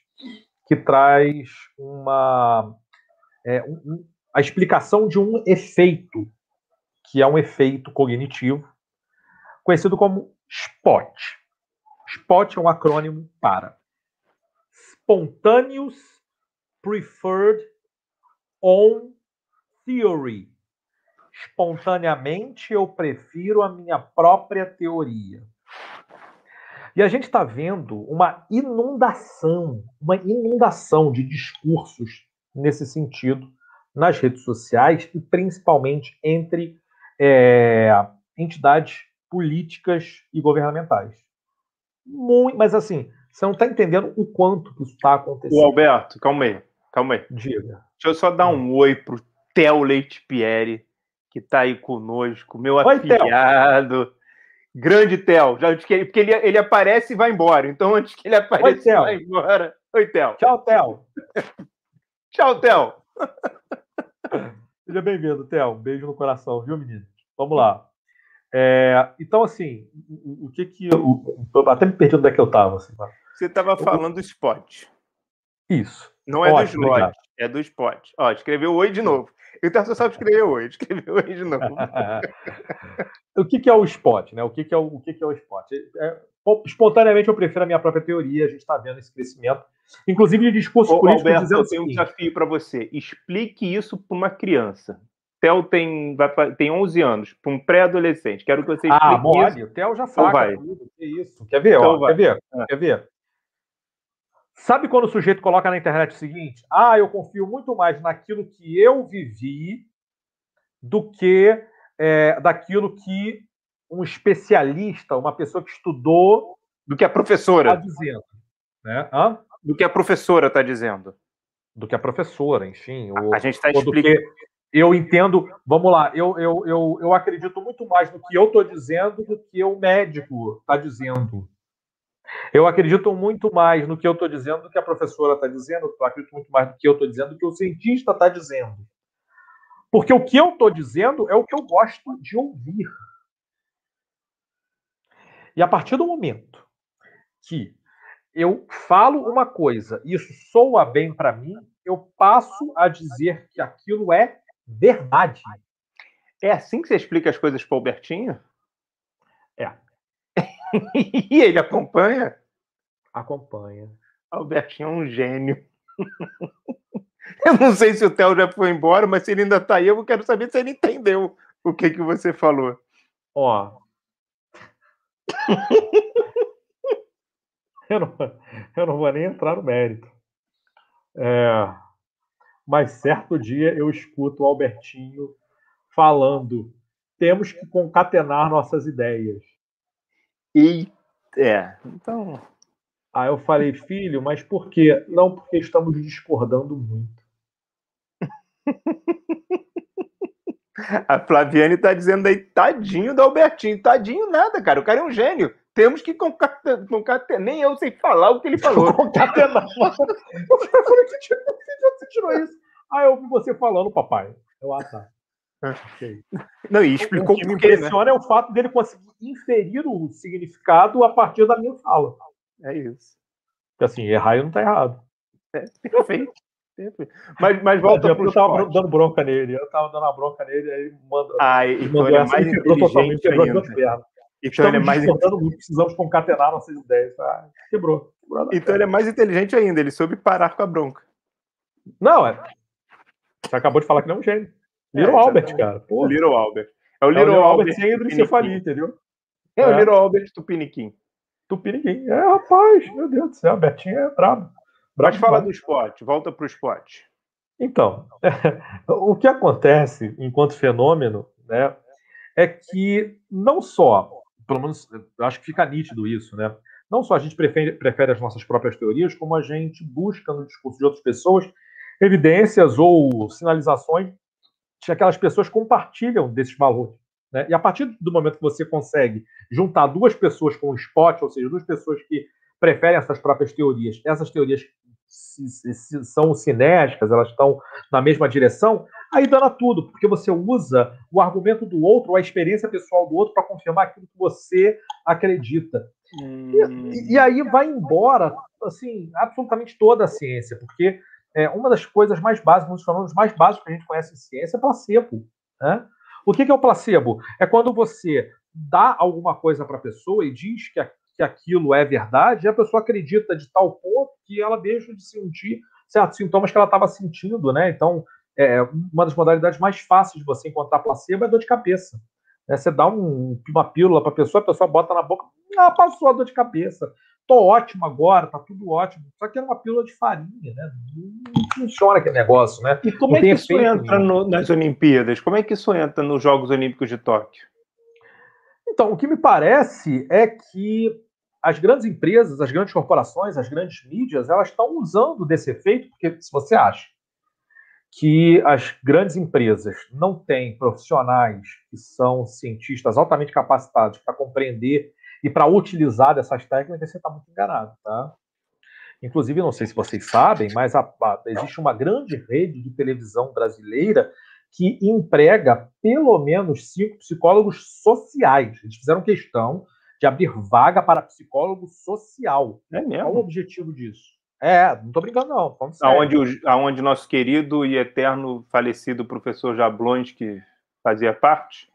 que traz uma é, um, a explicação de um efeito que é um efeito cognitivo conhecido como SPOT. SPOT é um acrônimo para Spontaneous Preferred On Theory espontaneamente eu prefiro a minha própria teoria. E a gente está vendo uma inundação, uma inundação de discursos nesse sentido nas redes sociais e principalmente entre é, entidades políticas e governamentais. Muito, mas assim, você não está entendendo o quanto isso está acontecendo. O Alberto, calma aí, calma aí. Diga. Deixa eu só dar um oi pro Theo Leite Pierre, que está aí conosco, meu Oi, afiliado. Theo. Grande Theo, já porque ele, ele aparece e vai embora. Então, antes que ele apareça e vai embora. Oi, Theo. Tchau, Theo. [laughs] Tchau, Theo. Seja bem-vindo, Theo. Um beijo no coração, viu, menino? Vamos lá. É, então, assim, o, o que que. Eu, até me perdi onde é que eu estava. Assim, Você estava falando do spot. Isso. Não é Ótimo, do slot, é do spot. Ó, escreveu oi de novo. [laughs] Então só sabe escrever hoje. Escreveu hoje de novo. [laughs] o que, que, é o spot? Né? O, que, que, é, o, o que, que é o spot? É, espontaneamente eu prefiro a minha própria teoria. A gente está vendo esse crescimento inclusive de discursos Ô, políticos Alberto, eu tenho um desafio para você. Explique isso para uma criança. Theo tem, vai, tem 11 anos, para um pré-adolescente. Quero que você explique Ah, isso. mole, o Theo já saca vai. tudo. Que isso? Quer ver? Então ó, vai. quer ver? É. Quer ver? Sabe quando o sujeito coloca na internet o seguinte? Ah, eu confio muito mais naquilo que eu vivi do que é, daquilo que um especialista, uma pessoa que estudou, Do que a está professora. dizendo. Né? Hã? Do que a professora está dizendo. Do que a professora, enfim. ou- A gente está explicando. eu entendo. Vamos lá, eu, eu, eu, eu acredito muito mais no que eu estou dizendo do que o médico está dizendo. Eu acredito muito mais no que eu estou dizendo do que a professora está dizendo. Eu acredito muito mais no que eu estou dizendo do que o cientista está dizendo. Porque o que eu estou dizendo é o que eu gosto de ouvir. E a partir do momento que eu falo uma coisa e isso soa bem para mim, eu passo a dizer que aquilo é verdade. É assim que você explica as coisas para o Albertinho? É. [laughs] e ele acompanha? Acompanha. Albertinho é um gênio. [laughs] [laughs] Eu não sei se o Theo já foi embora, mas se ele ainda está aí, eu quero saber se ele entendeu o que, que você falou. Ó. [laughs] eu, não, eu não vou nem entrar no mérito. É, mas certo dia eu escuto o Albertinho falando: temos que concatenar nossas ideias. E é, então. Aí eu falei, filho, mas por quê? Não, porque estamos discordando muito. [laughs] A Flaviane está dizendo aí, tadinho do Albertinho. Tadinho nada, cara. O cara é um gênio. Temos que concatenar. concatenar. Nem eu sei falar o que ele falou. [laughs] Concatenar. [laughs] eu falei, que você tirou isso? Aí eu ouvi você falando, papai. Eu, ah, tá. Ok. Não, e O explicou que me né? impressiona é o fato dele conseguir inferir o significado a partir da minha fala. É isso. Porque assim, errar eu não tá errado. É, perfeito. Mas, mas volta eu, para eu tava dando bronca nele, eu tava dando a bronca nele, aí ele manda. Ah, ele então ele é mais e inteligente quebrou as ainda. duas pernas. Então ele é mais, muito, precisamos concatenar nossas ideias. Ah, quebrou. quebrou então ele é mais inteligente ainda. Ele soube parar com a bronca. Não, é. Você acabou de falar que não é um gênio. É, Little Albert, exatamente. cara. O Pô, Little Albert. É o é o Little, Little Albert, Albert sem hidrocefalia, entendeu? É o É. Little Albert Tupiniquim. Tupiniquim. É, rapaz, meu Deus do céu, Bertinho é brabo. Mas fala do esporte. Volta para o esporte. Então, [laughs] o que acontece enquanto fenômeno, né, é que não só, pelo menos acho que fica nítido isso, né? Não só a gente prefere, prefere as nossas próprias teorias, como a gente busca no discurso de outras pessoas evidências ou sinalizações de aquelas pessoas compartilham desses valores. Né? E a partir do momento que você consegue juntar duas pessoas com um spot, ou seja, duas pessoas que preferem essas próprias teorias, essas teorias são sinérgicas, elas estão na mesma direção, aí dana tudo, porque você usa o argumento do outro, ou a experiência pessoal do outro, para confirmar aquilo que você acredita. E, e aí vai embora, assim, absolutamente toda a ciência, porque é, uma das coisas mais básicas, um dos fenômenos mais básicos que a gente conhece em ciência é placebo. Né? O que, que é o placebo? É quando você dá alguma coisa para a pessoa e diz que, que aquilo é verdade, e a pessoa acredita de tal ponto que ela deixa de sentir certos sintomas que ela estava sentindo, né? Então, é, uma das modalidades mais fáceis de você encontrar placebo é dor de cabeça. né? Você dá um- uma pílula para a pessoa, a pessoa bota na boca, ah, passou a dor de cabeça. Tô ótimo agora, tá tudo ótimo. Só que era uma pílula de farinha, né? Não funciona aquele negócio, né? E como Não é que isso entra no- nas Olimpíadas? Como é que isso entra nos Jogos Olímpicos de Tóquio? Então, o que me parece é que as grandes empresas, as grandes corporações, as grandes mídias, elas estão usando desse efeito, porque se você acha que as grandes empresas não têm profissionais que são cientistas altamente capacitados para compreender e para utilizar dessas técnicas, você está muito enganado, tá? Inclusive, não sei se vocês sabem, mas a- a- existe uma grande rede de televisão brasileira que emprega pelo menos cinco psicólogos sociais. Eles fizeram questão de abrir vaga para psicólogo social. É Qual o mesmo? objetivo disso? É, não estou brincando, não. Aonde, o, aonde nosso querido e eterno falecido professor Jablons, que fazia parte?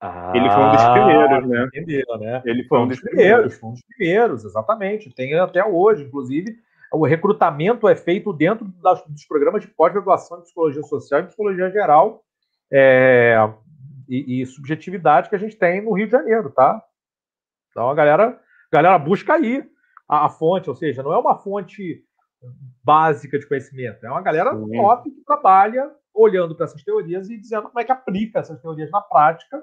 Ah, ele foi um dos primeiros, né? Entendeu, né? Ele foi, foi um dos primeiros, primeiros, foi um dos primeiros, exatamente. Tem até hoje, inclusive, o recrutamento é feito dentro das, dos programas de pós-graduação em psicologia social e psicologia geral é, e, e, subjetividade que a gente tem no Rio de Janeiro, tá? Então a galera, a galera busca aí a, a fonte, ou seja, não é uma fonte básica de conhecimento, é uma galera Sim. top que trabalha olhando para essas teorias e dizendo como é que aplica essas teorias na prática.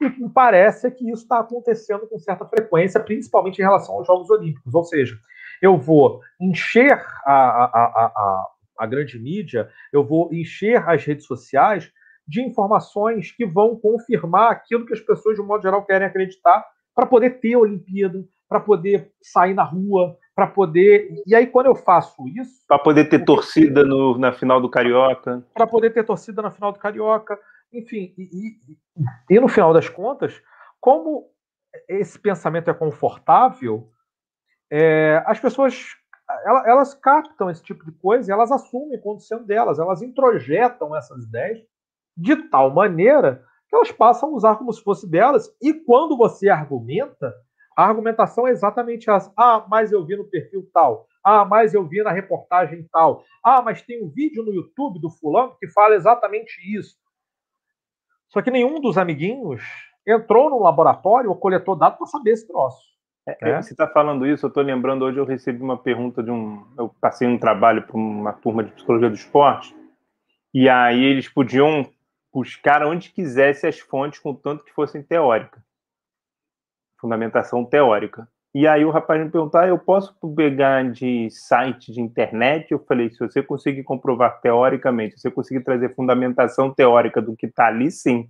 E o que me parece é que isso está acontecendo com certa frequência, principalmente em relação aos Jogos Olímpicos. Ou seja, eu vou encher a, a, a, a, grande mídia, eu vou encher as redes sociais de informações que vão confirmar aquilo que as pessoas, de um modo geral, querem acreditar para poder ter a Olimpíada, para poder sair na rua, para poder. E aí, quando eu faço isso. Para poder ter torcida no, na final do Carioca. Para poder ter torcida na final do Carioca. Enfim, e, e, e no final das contas, como esse pensamento é confortável, é, as pessoas elas, elas, captam esse tipo de coisa elas assumem quando sendo delas, elas introjetam essas ideias de tal maneira que elas passam a usar como se fosse delas, e quando você argumenta, a argumentação é exatamente essa. Ah, mas eu vi no perfil tal. Ah, mas eu vi na reportagem tal. Ah, mas tem um vídeo no YouTube do fulano que fala exatamente isso. Só que nenhum dos amiguinhos entrou no laboratório ou coletou dados para saber esse troço. É, é. Você está falando isso, eu estou lembrando, hoje eu recebi uma pergunta de um. Eu passei um trabalho para uma turma de psicologia do esporte, e aí eles podiam buscar onde quisesse as fontes, contanto que fossem teóricas. Fundamentação teórica. E aí o rapaz me perguntou: ah, eu posso pegar de site de internet? Eu falei: se você conseguir comprovar teoricamente, se você conseguir trazer fundamentação teórica do que está ali, sim.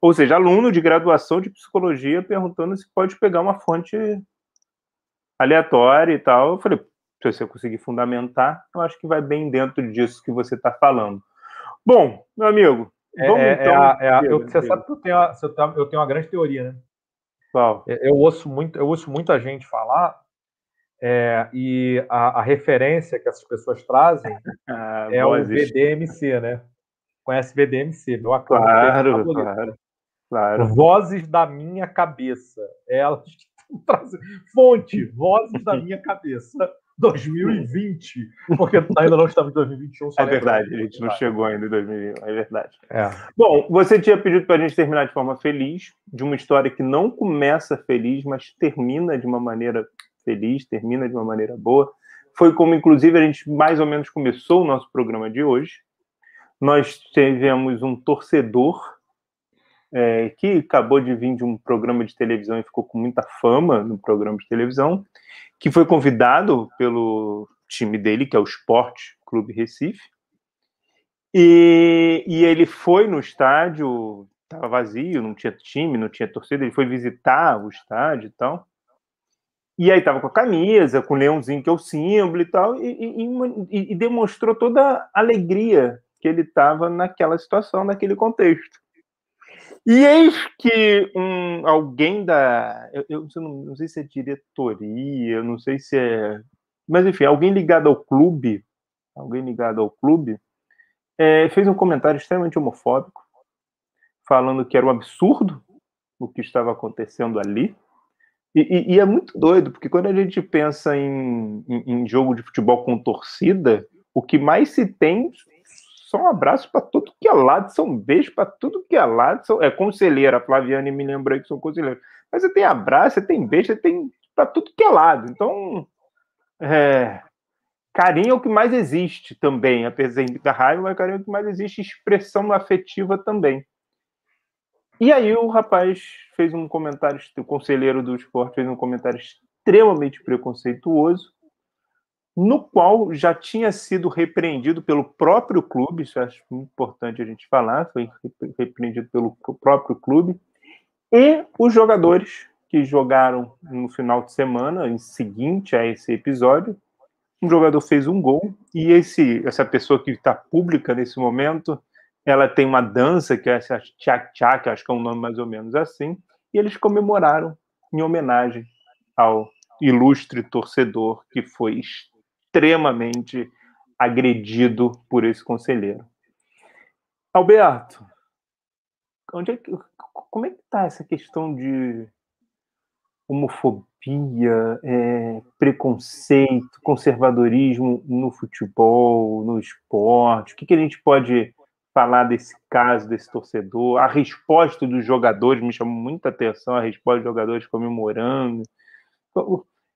Ou seja, aluno de graduação de psicologia perguntando se pode pegar uma fonte aleatória e tal. Eu falei: se você conseguir fundamentar, eu acho que vai bem dentro disso que você está falando. Bom, meu amigo, Vamos, é, então, é a, é a, eu, você sabe que eu tenho, a, eu tenho uma grande teoria, né? É, eu ouço, muito, eu ouço muita gente falar é, e a, a, referência que essas pessoas trazem [laughs] ah, é o VDMC, né? Conhece VDMC, meu aclaro. Claro, claro, claro. Vozes da minha cabeça. Elas [laughs] trazem. Fonte, vozes da minha cabeça. 2020, porque ainda não estamos em 2021. É verdade, a gente não chegou ainda em 2021, é verdade. É. Bom, você tinha pedido para a gente terminar de forma feliz, de uma história que não começa feliz, mas termina de uma maneira feliz, termina de uma maneira boa. Foi como, inclusive, a gente mais ou menos começou o nosso programa de hoje. Nós tivemos um torcedor é, que acabou de vir de um programa de televisão e ficou com muita fama no programa de televisão, que foi convidado pelo time dele, que é o Sport Clube Recife, e, e ele foi no estádio, estava vazio, não tinha time, não tinha torcida, ele foi visitar o estádio e tal. E aí estava com a camisa, com o leãozinho, que é o símbolo e tal, e, e, e demonstrou toda a alegria que ele estava naquela situação, naquele contexto. E eis que um, alguém da. Eu, eu não, sei se é diretoria, não sei se é. Mas enfim, alguém ligado ao clube, alguém ligado ao clube, é, fez um comentário extremamente homofóbico, falando que era um absurdo o que estava acontecendo ali. E, e, e é muito doido, porque quando a gente pensa em, em, em jogo de futebol com torcida, o que mais se tem só um abraço para tudo que é lado, são um beijo para tudo que é lado. São, é conselheira, a Flaviane me lembrou que são conselheiros. Mas você tem abraço, você tem beijo, você tem para tudo que é lado. Então, é, carinho é o que mais existe também, apesar da raiva, mas carinho é o que mais existe, expressão afetiva também. E aí o rapaz fez um comentário, o conselheiro do esporte fez um comentário extremamente preconceituoso, no qual já tinha sido repreendido pelo próprio clube, isso acho importante a gente falar, foi repreendido pelo próprio clube, e os jogadores que jogaram no final de semana, em seguinte a esse episódio, um jogador fez um gol, e esse, essa pessoa que está pública nesse momento, ela tem uma dança, que é essa tchak-tchak, acho que é um nome mais ou menos assim, e eles comemoraram em homenagem ao ilustre torcedor que foi extremamente agredido por esse conselheiro. Alberto, onde é que, como é que está essa questão de homofobia, é, preconceito, conservadorismo no futebol, no esporte? O que, que a gente pode falar desse caso, desse torcedor? A resposta dos jogadores me chamou muita atenção, a resposta dos jogadores comemorando.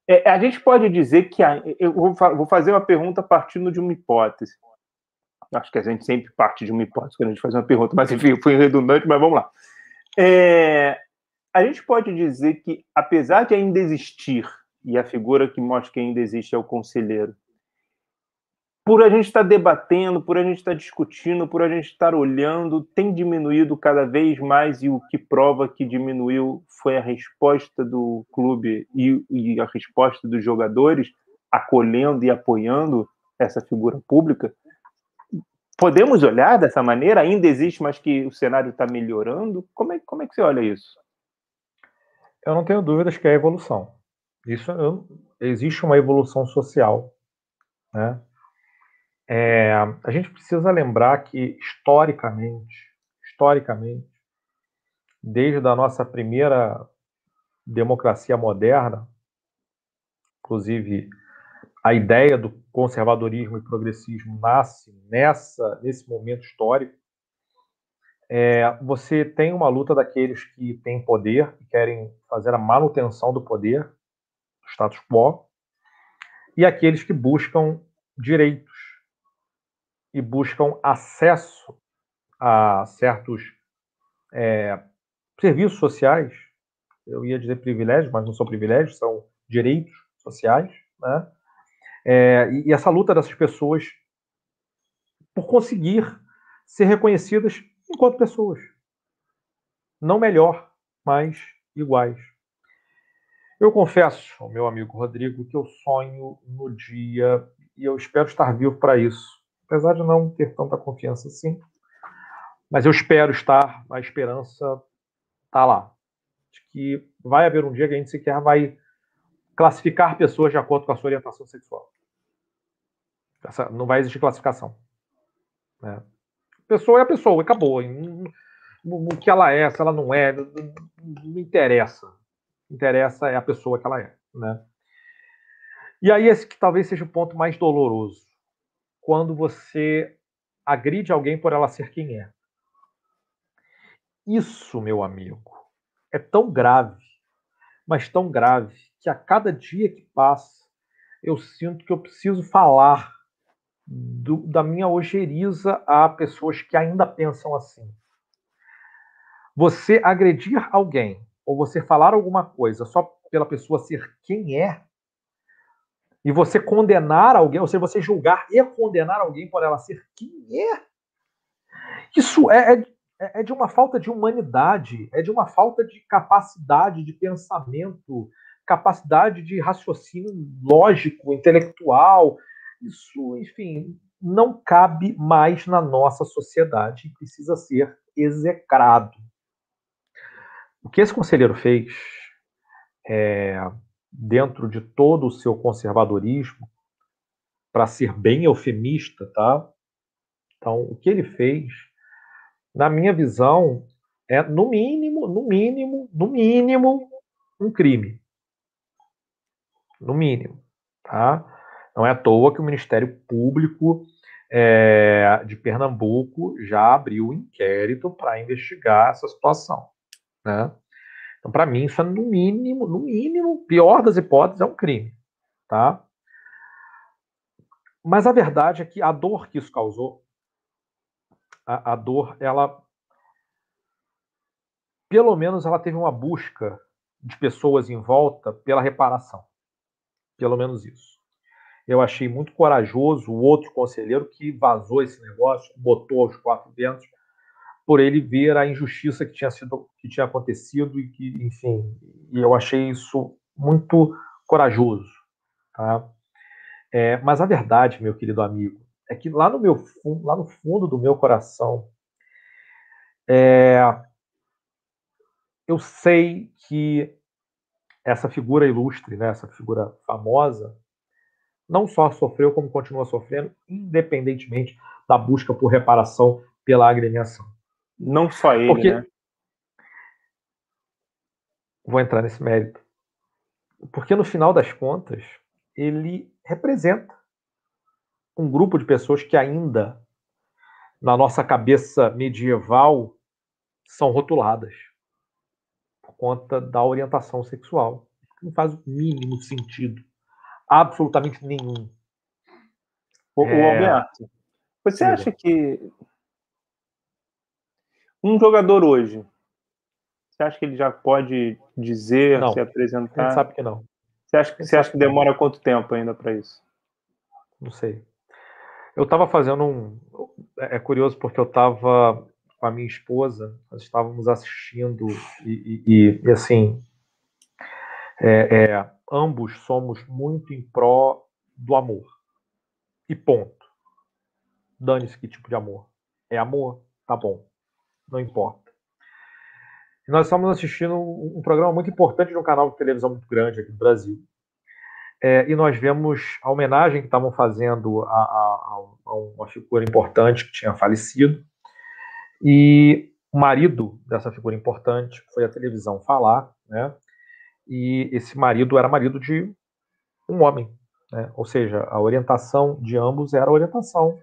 É, a gente pode dizer que. A, eu vou fazer uma pergunta partindo de uma hipótese. Acho que a gente sempre parte de uma hipótese quando a gente faz uma pergunta, mas enfim, fui redundante, mas vamos lá. É, a gente pode dizer que, apesar de ainda existir, e a figura que mostra que ainda existe é o conselheiro, por a gente estar debatendo, por a gente estar discutindo, por a gente estar olhando, tem diminuído cada vez mais e o que prova que diminuiu foi a resposta do clube e, e a resposta dos jogadores acolhendo e apoiando essa figura pública. Podemos olhar dessa maneira? Ainda existe, mas que o cenário está melhorando? Como é, como é que você olha isso? Eu não tenho dúvidas que é evolução. Isso existe uma evolução social, né? É, a gente precisa lembrar que historicamente, historicamente, desde a nossa primeira democracia moderna, inclusive a ideia do conservadorismo e progressismo nasce nessa nesse momento histórico. É, você tem uma luta daqueles que têm poder e querem fazer a manutenção do poder, do status quo, e aqueles que buscam direitos e buscam acesso a certos é, serviços sociais. Eu ia dizer privilégios, mas não são privilégios, são direitos sociais. Né? É, e, e essa luta dessas pessoas por conseguir ser reconhecidas enquanto pessoas. Não melhor, mas iguais. Eu confesso, meu amigo Rodrigo, que eu sonho no dia e eu espero estar vivo para isso apesar de não ter tanta confiança assim. Mas eu espero estar, a esperança está lá. De que vai haver um dia que a gente sequer vai classificar pessoas de acordo com a sua orientação sexual. Essa, não vai existir classificação. Né? Pessoa é a pessoa, acabou. O que ela é, se ela não é, não, interessa. Interessa é a pessoa que ela é. Né? E aí esse que talvez seja o ponto mais doloroso quando você agride alguém por ela ser quem é. Isso, meu amigo, é tão grave, mas tão grave, que a cada dia que passa, eu sinto que eu preciso falar do, da minha ojeriza a pessoas que ainda pensam assim. Você agredir alguém, ou você falar alguma coisa só pela pessoa ser quem é, e você condenar alguém, ou seja, você julgar e condenar alguém por ela ser quem é, isso é, é, é de uma falta de humanidade, é de uma falta de capacidade de pensamento, capacidade de raciocínio lógico, intelectual. Isso, enfim, não cabe mais na nossa sociedade e precisa ser execrado. O que esse conselheiro fez é, dentro de todo o seu conservadorismo, para ser bem eufemista, tá? Então, o que ele fez, na minha visão, é no mínimo, no mínimo, no mínimo, um crime. No mínimo, tá? Não é à toa que o Ministério Público é, de Pernambuco já abriu um inquérito para investigar essa situação, né? Então, para mim, isso é no mínimo, no mínimo, pior das hipóteses, é um crime, tá? Mas a verdade é que a dor que isso causou, a, a dor, ela, pelo menos, ela teve uma busca de pessoas em volta pela reparação, pelo menos isso. Eu achei muito corajoso o outro conselheiro que vazou esse negócio, botou aos quatro ventos, por ele ver a injustiça que tinha sido que tinha acontecido e que, enfim, e eu achei isso muito corajoso, tá? É, mas a verdade, meu querido amigo, é que lá no meu lá no fundo do meu coração, é, eu sei que essa figura ilustre, né, essa figura famosa, não só sofreu como continua sofrendo, independentemente da busca por reparação pela agremiação. Não só ele, Porque, né? vou entrar nesse mérito. Porque no final das contas, ele representa um grupo de pessoas que ainda, na nossa cabeça medieval, são rotuladas por conta da orientação sexual. Não faz o mínimo sentido. Absolutamente nenhum. O, é... Alberto, você acha que um jogador hoje, você acha que ele já pode dizer, não, se apresentar? A gente sabe que não. Você acha, você acha que demora quanto tempo ainda para isso? Não sei. Eu estava fazendo um. É, é curioso porque eu estava com a minha esposa, nós estávamos assistindo e, e, e assim, é, é, ambos somos muito em pró do amor. E ponto. Dane-se que tipo de amor. É amor? Tá bom. Não importa. Nós estamos assistindo um, um programa muito importante de um canal de televisão muito grande aqui no Brasil. É, e nós vemos a homenagem que estavam fazendo a, a, a, uma figura importante que tinha falecido. E o marido dessa figura importante foi à televisão falar, né? E esse marido era marido de um homem, né? Ou seja, a orientação de ambos era a orientação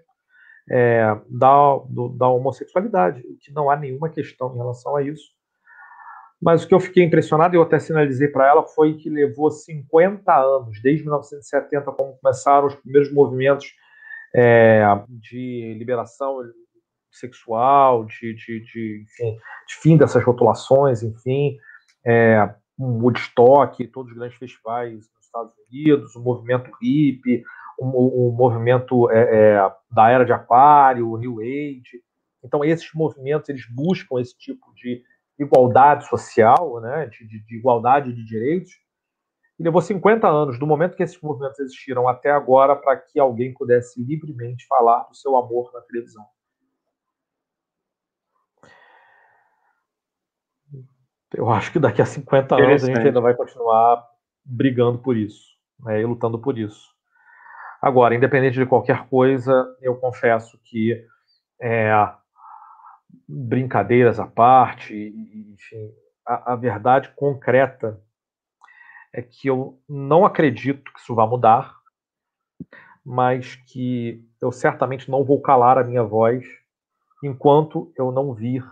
é, da, do, da homossexualidade, que não há nenhuma questão em relação a isso. Mas o que eu fiquei impressionado, eu até sinalizei para ela, foi que levou 50 anos, desde 1970, quando começaram os primeiros movimentos é, de liberação sexual, de, de, de, enfim, de fim dessas rotulações, enfim, é, um Woodstock, todos os grandes festivais nos Estados Unidos, o movimento hippie, o, o movimento é, é, da era de aquário, o New Age. Então, esses movimentos, eles buscam esse tipo de igualdade social, né, de, de, de igualdade de direitos, e levou 50 anos, do momento que esses movimentos existiram até agora, para que alguém pudesse livremente falar do seu amor na televisão. Eu acho que daqui a 50 anos a gente ainda vai continuar brigando por isso, né, e lutando por isso. Agora, independente de qualquer coisa, eu confesso que é, brincadeiras à parte, enfim, a, a, verdade concreta é que eu não acredito que isso vá mudar, mas que eu certamente não vou calar a minha voz enquanto eu não vir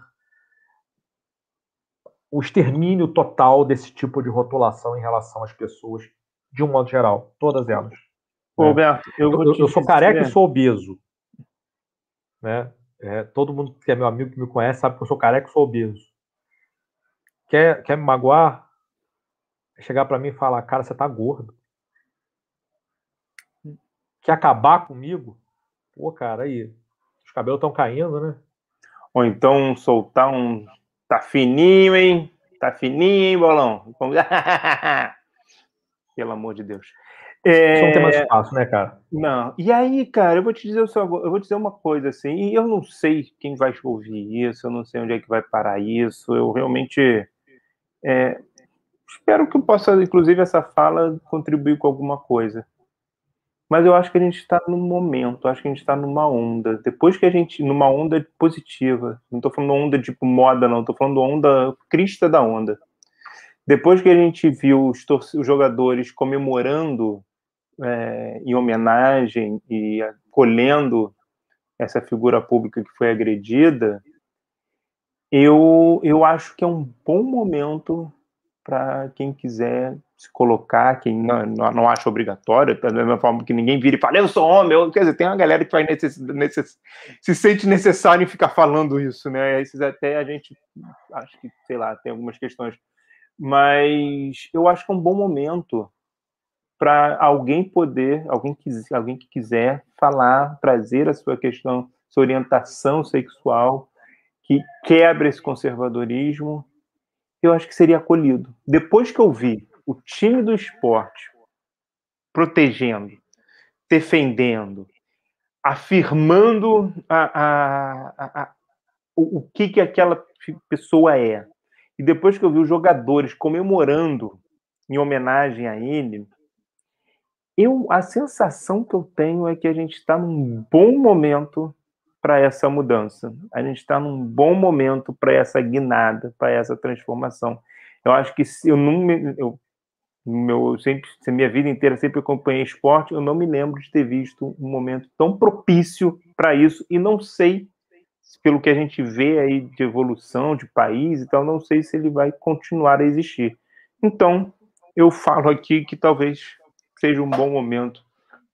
o extermínio total desse tipo de rotulação em relação às pessoas, de um modo geral, todas elas. Ô, Roberto, eu, eu, eu sou careca e sou obeso. Né? É, todo mundo que é meu amigo que me conhece sabe que eu sou careca e sou obeso. Quer, quer me magoar? Chegar para mim e falar, cara, você tá gordo. Quer acabar comigo? Pô, cara, aí. Os cabelos estão caindo, né? Ou então soltar um Tá fininho, hein? Tá fininho, hein, bolão? [laughs] Pelo amor de Deus. É... Isso não tem mais espaço, né, cara? Não. E aí, cara, eu vou te dizer, eu vou dizer uma coisa assim, e eu não sei quem vai ouvir isso, eu não sei onde é que vai parar isso. Eu realmente é, espero que eu possa, inclusive, essa fala contribuir com alguma coisa. Mas eu acho que a gente está num momento, acho que a gente está numa onda. Depois que a gente. numa onda positiva. Não estou falando onda tipo moda, não. Estou falando onda crista da onda. Depois que a gente viu os, os jogadores comemorando é, em homenagem e acolhendo essa figura pública que foi agredida, eu, eu acho que é um bom momento para quem quiser se colocar, quem não, não, acha obrigatório, da mesma forma que ninguém vira e fala, eu sou homem, eu, quer dizer, tem uma galera que vai necess, necess, se sente necessário em ficar falando isso, né? Esses até a gente, acho que, sei lá, tem algumas questões. Mas eu acho que é um bom momento para alguém poder, alguém, quiser, alguém que quiser falar, trazer a sua questão, sua orientação sexual, que quebra esse conservadorismo, eu acho que seria acolhido. Depois que eu vi o time do esporte protegendo, defendendo, afirmando a, a, a, o, o que, que aquela pessoa é. E depois que eu vi os jogadores comemorando em homenagem a ele, eu, a sensação que eu tenho é que a gente está num bom momento para essa mudança. A gente está num bom momento para essa guinada, para essa transformação. Eu acho que se eu não me, eu, meu, sempre, minha vida inteira sempre acompanhei esporte, eu não me lembro de ter visto um momento tão propício para isso e não sei pelo que a gente vê aí de evolução de país e tal, não sei se ele vai continuar a existir. Então, eu falo aqui que talvez seja um bom momento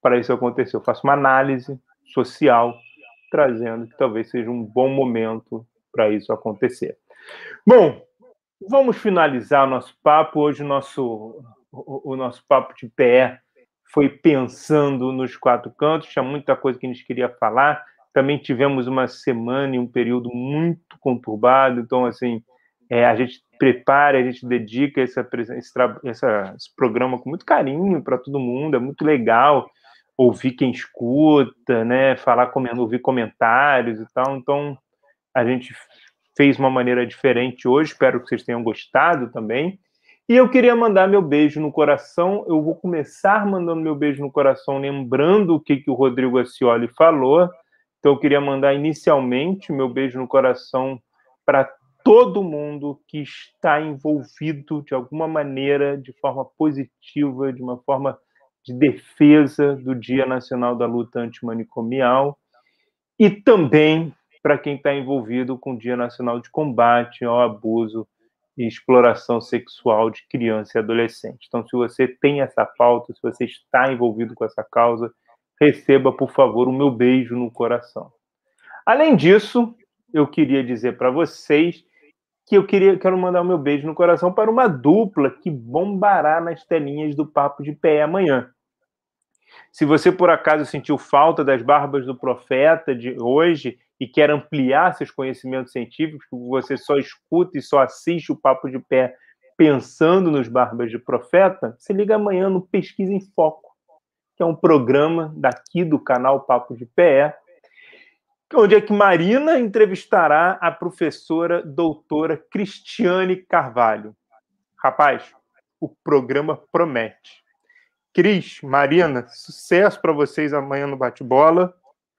para isso acontecer. Eu faço uma análise social trazendo que talvez seja um bom momento para isso acontecer. Bom, vamos finalizar nosso papo. Hoje o nosso, o, o nosso papo de pé foi pensando nos quatro cantos, tinha muita coisa que a gente queria falar. Também tivemos uma semana e um período muito conturbado, então, assim, é, a gente prepara, a gente dedica esse, esse, esse programa com muito carinho para todo mundo, é muito legal ouvir quem escuta, né, falar, ouvir comentários e tal, então a gente fez uma maneira diferente hoje, espero que vocês tenham gostado também. E eu queria mandar meu beijo no coração. Eu vou começar mandando meu beijo no coração, lembrando o que, que o Rodrigo Acioli falou. Então, eu queria mandar inicialmente meu beijo no coração para todo mundo que está envolvido de alguma maneira, de forma positiva, de uma forma de defesa do Dia Nacional da Luta Antimanicomial e também para quem está envolvido com o Dia Nacional de Combate ao Abuso e Exploração Sexual de Criança e Adolescente. Então, se você tem essa pauta, se você está envolvido com essa causa, receba, por favor, o meu beijo no coração. Além disso, eu queria dizer para vocês que eu queria, quero mandar o meu beijo no coração para uma dupla que bombará nas telinhas do Papo de Pé amanhã. Se você por acaso sentiu falta das barbas do profeta de hoje e quer ampliar seus conhecimentos científicos, você só escuta e só assiste o Papo de Pé pensando nos barbas de profeta, se liga amanhã no Pesquisa em Foco que é um programa daqui do canal Papo de Pé, onde é que Marina entrevistará a professora doutora Cristiane Carvalho. Rapaz, o programa promete. Cris, Marina, sucesso para vocês amanhã no bate-bola.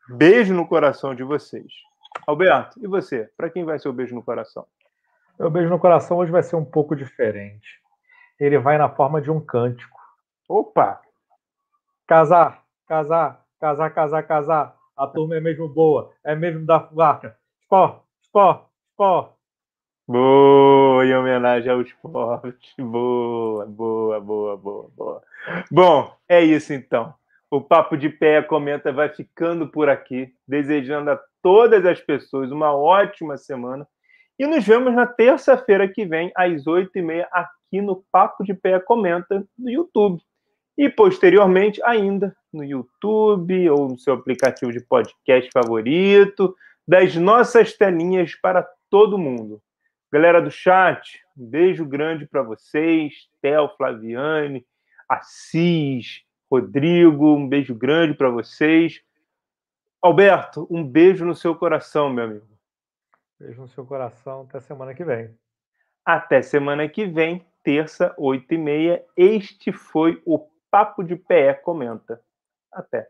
Beijo no coração de vocês. Alberto, e você? Para quem vai ser o beijo no coração? Meu beijo no coração hoje vai ser um pouco diferente. Ele vai na forma de um cântico. Opa! Casar, casar, casar, casar, casar. A turma é mesmo boa, é mesmo da vaca. Sport, sport, sport. Boa, em homenagem ao esporte. Boa, boa, boa, boa, boa. Bom, é isso então. O Papo de Pé Comenta vai ficando por aqui, desejando a todas as pessoas uma ótima semana. E nos vemos na terça-feira que vem, às oito e meia, aqui no Papo de Pé Comenta, no YouTube e posteriormente ainda no YouTube ou no seu aplicativo de podcast favorito, das nossas telinhas para todo mundo. Galera do chat, um beijo grande para vocês, Theo, Flaviane, Assis, Rodrigo, um beijo grande para vocês. Alberto, um beijo no seu coração, meu amigo. Beijo no seu coração, até semana que vem. Até semana que vem, terça, oito e meia. Este foi o Papo de Pé comenta. Até.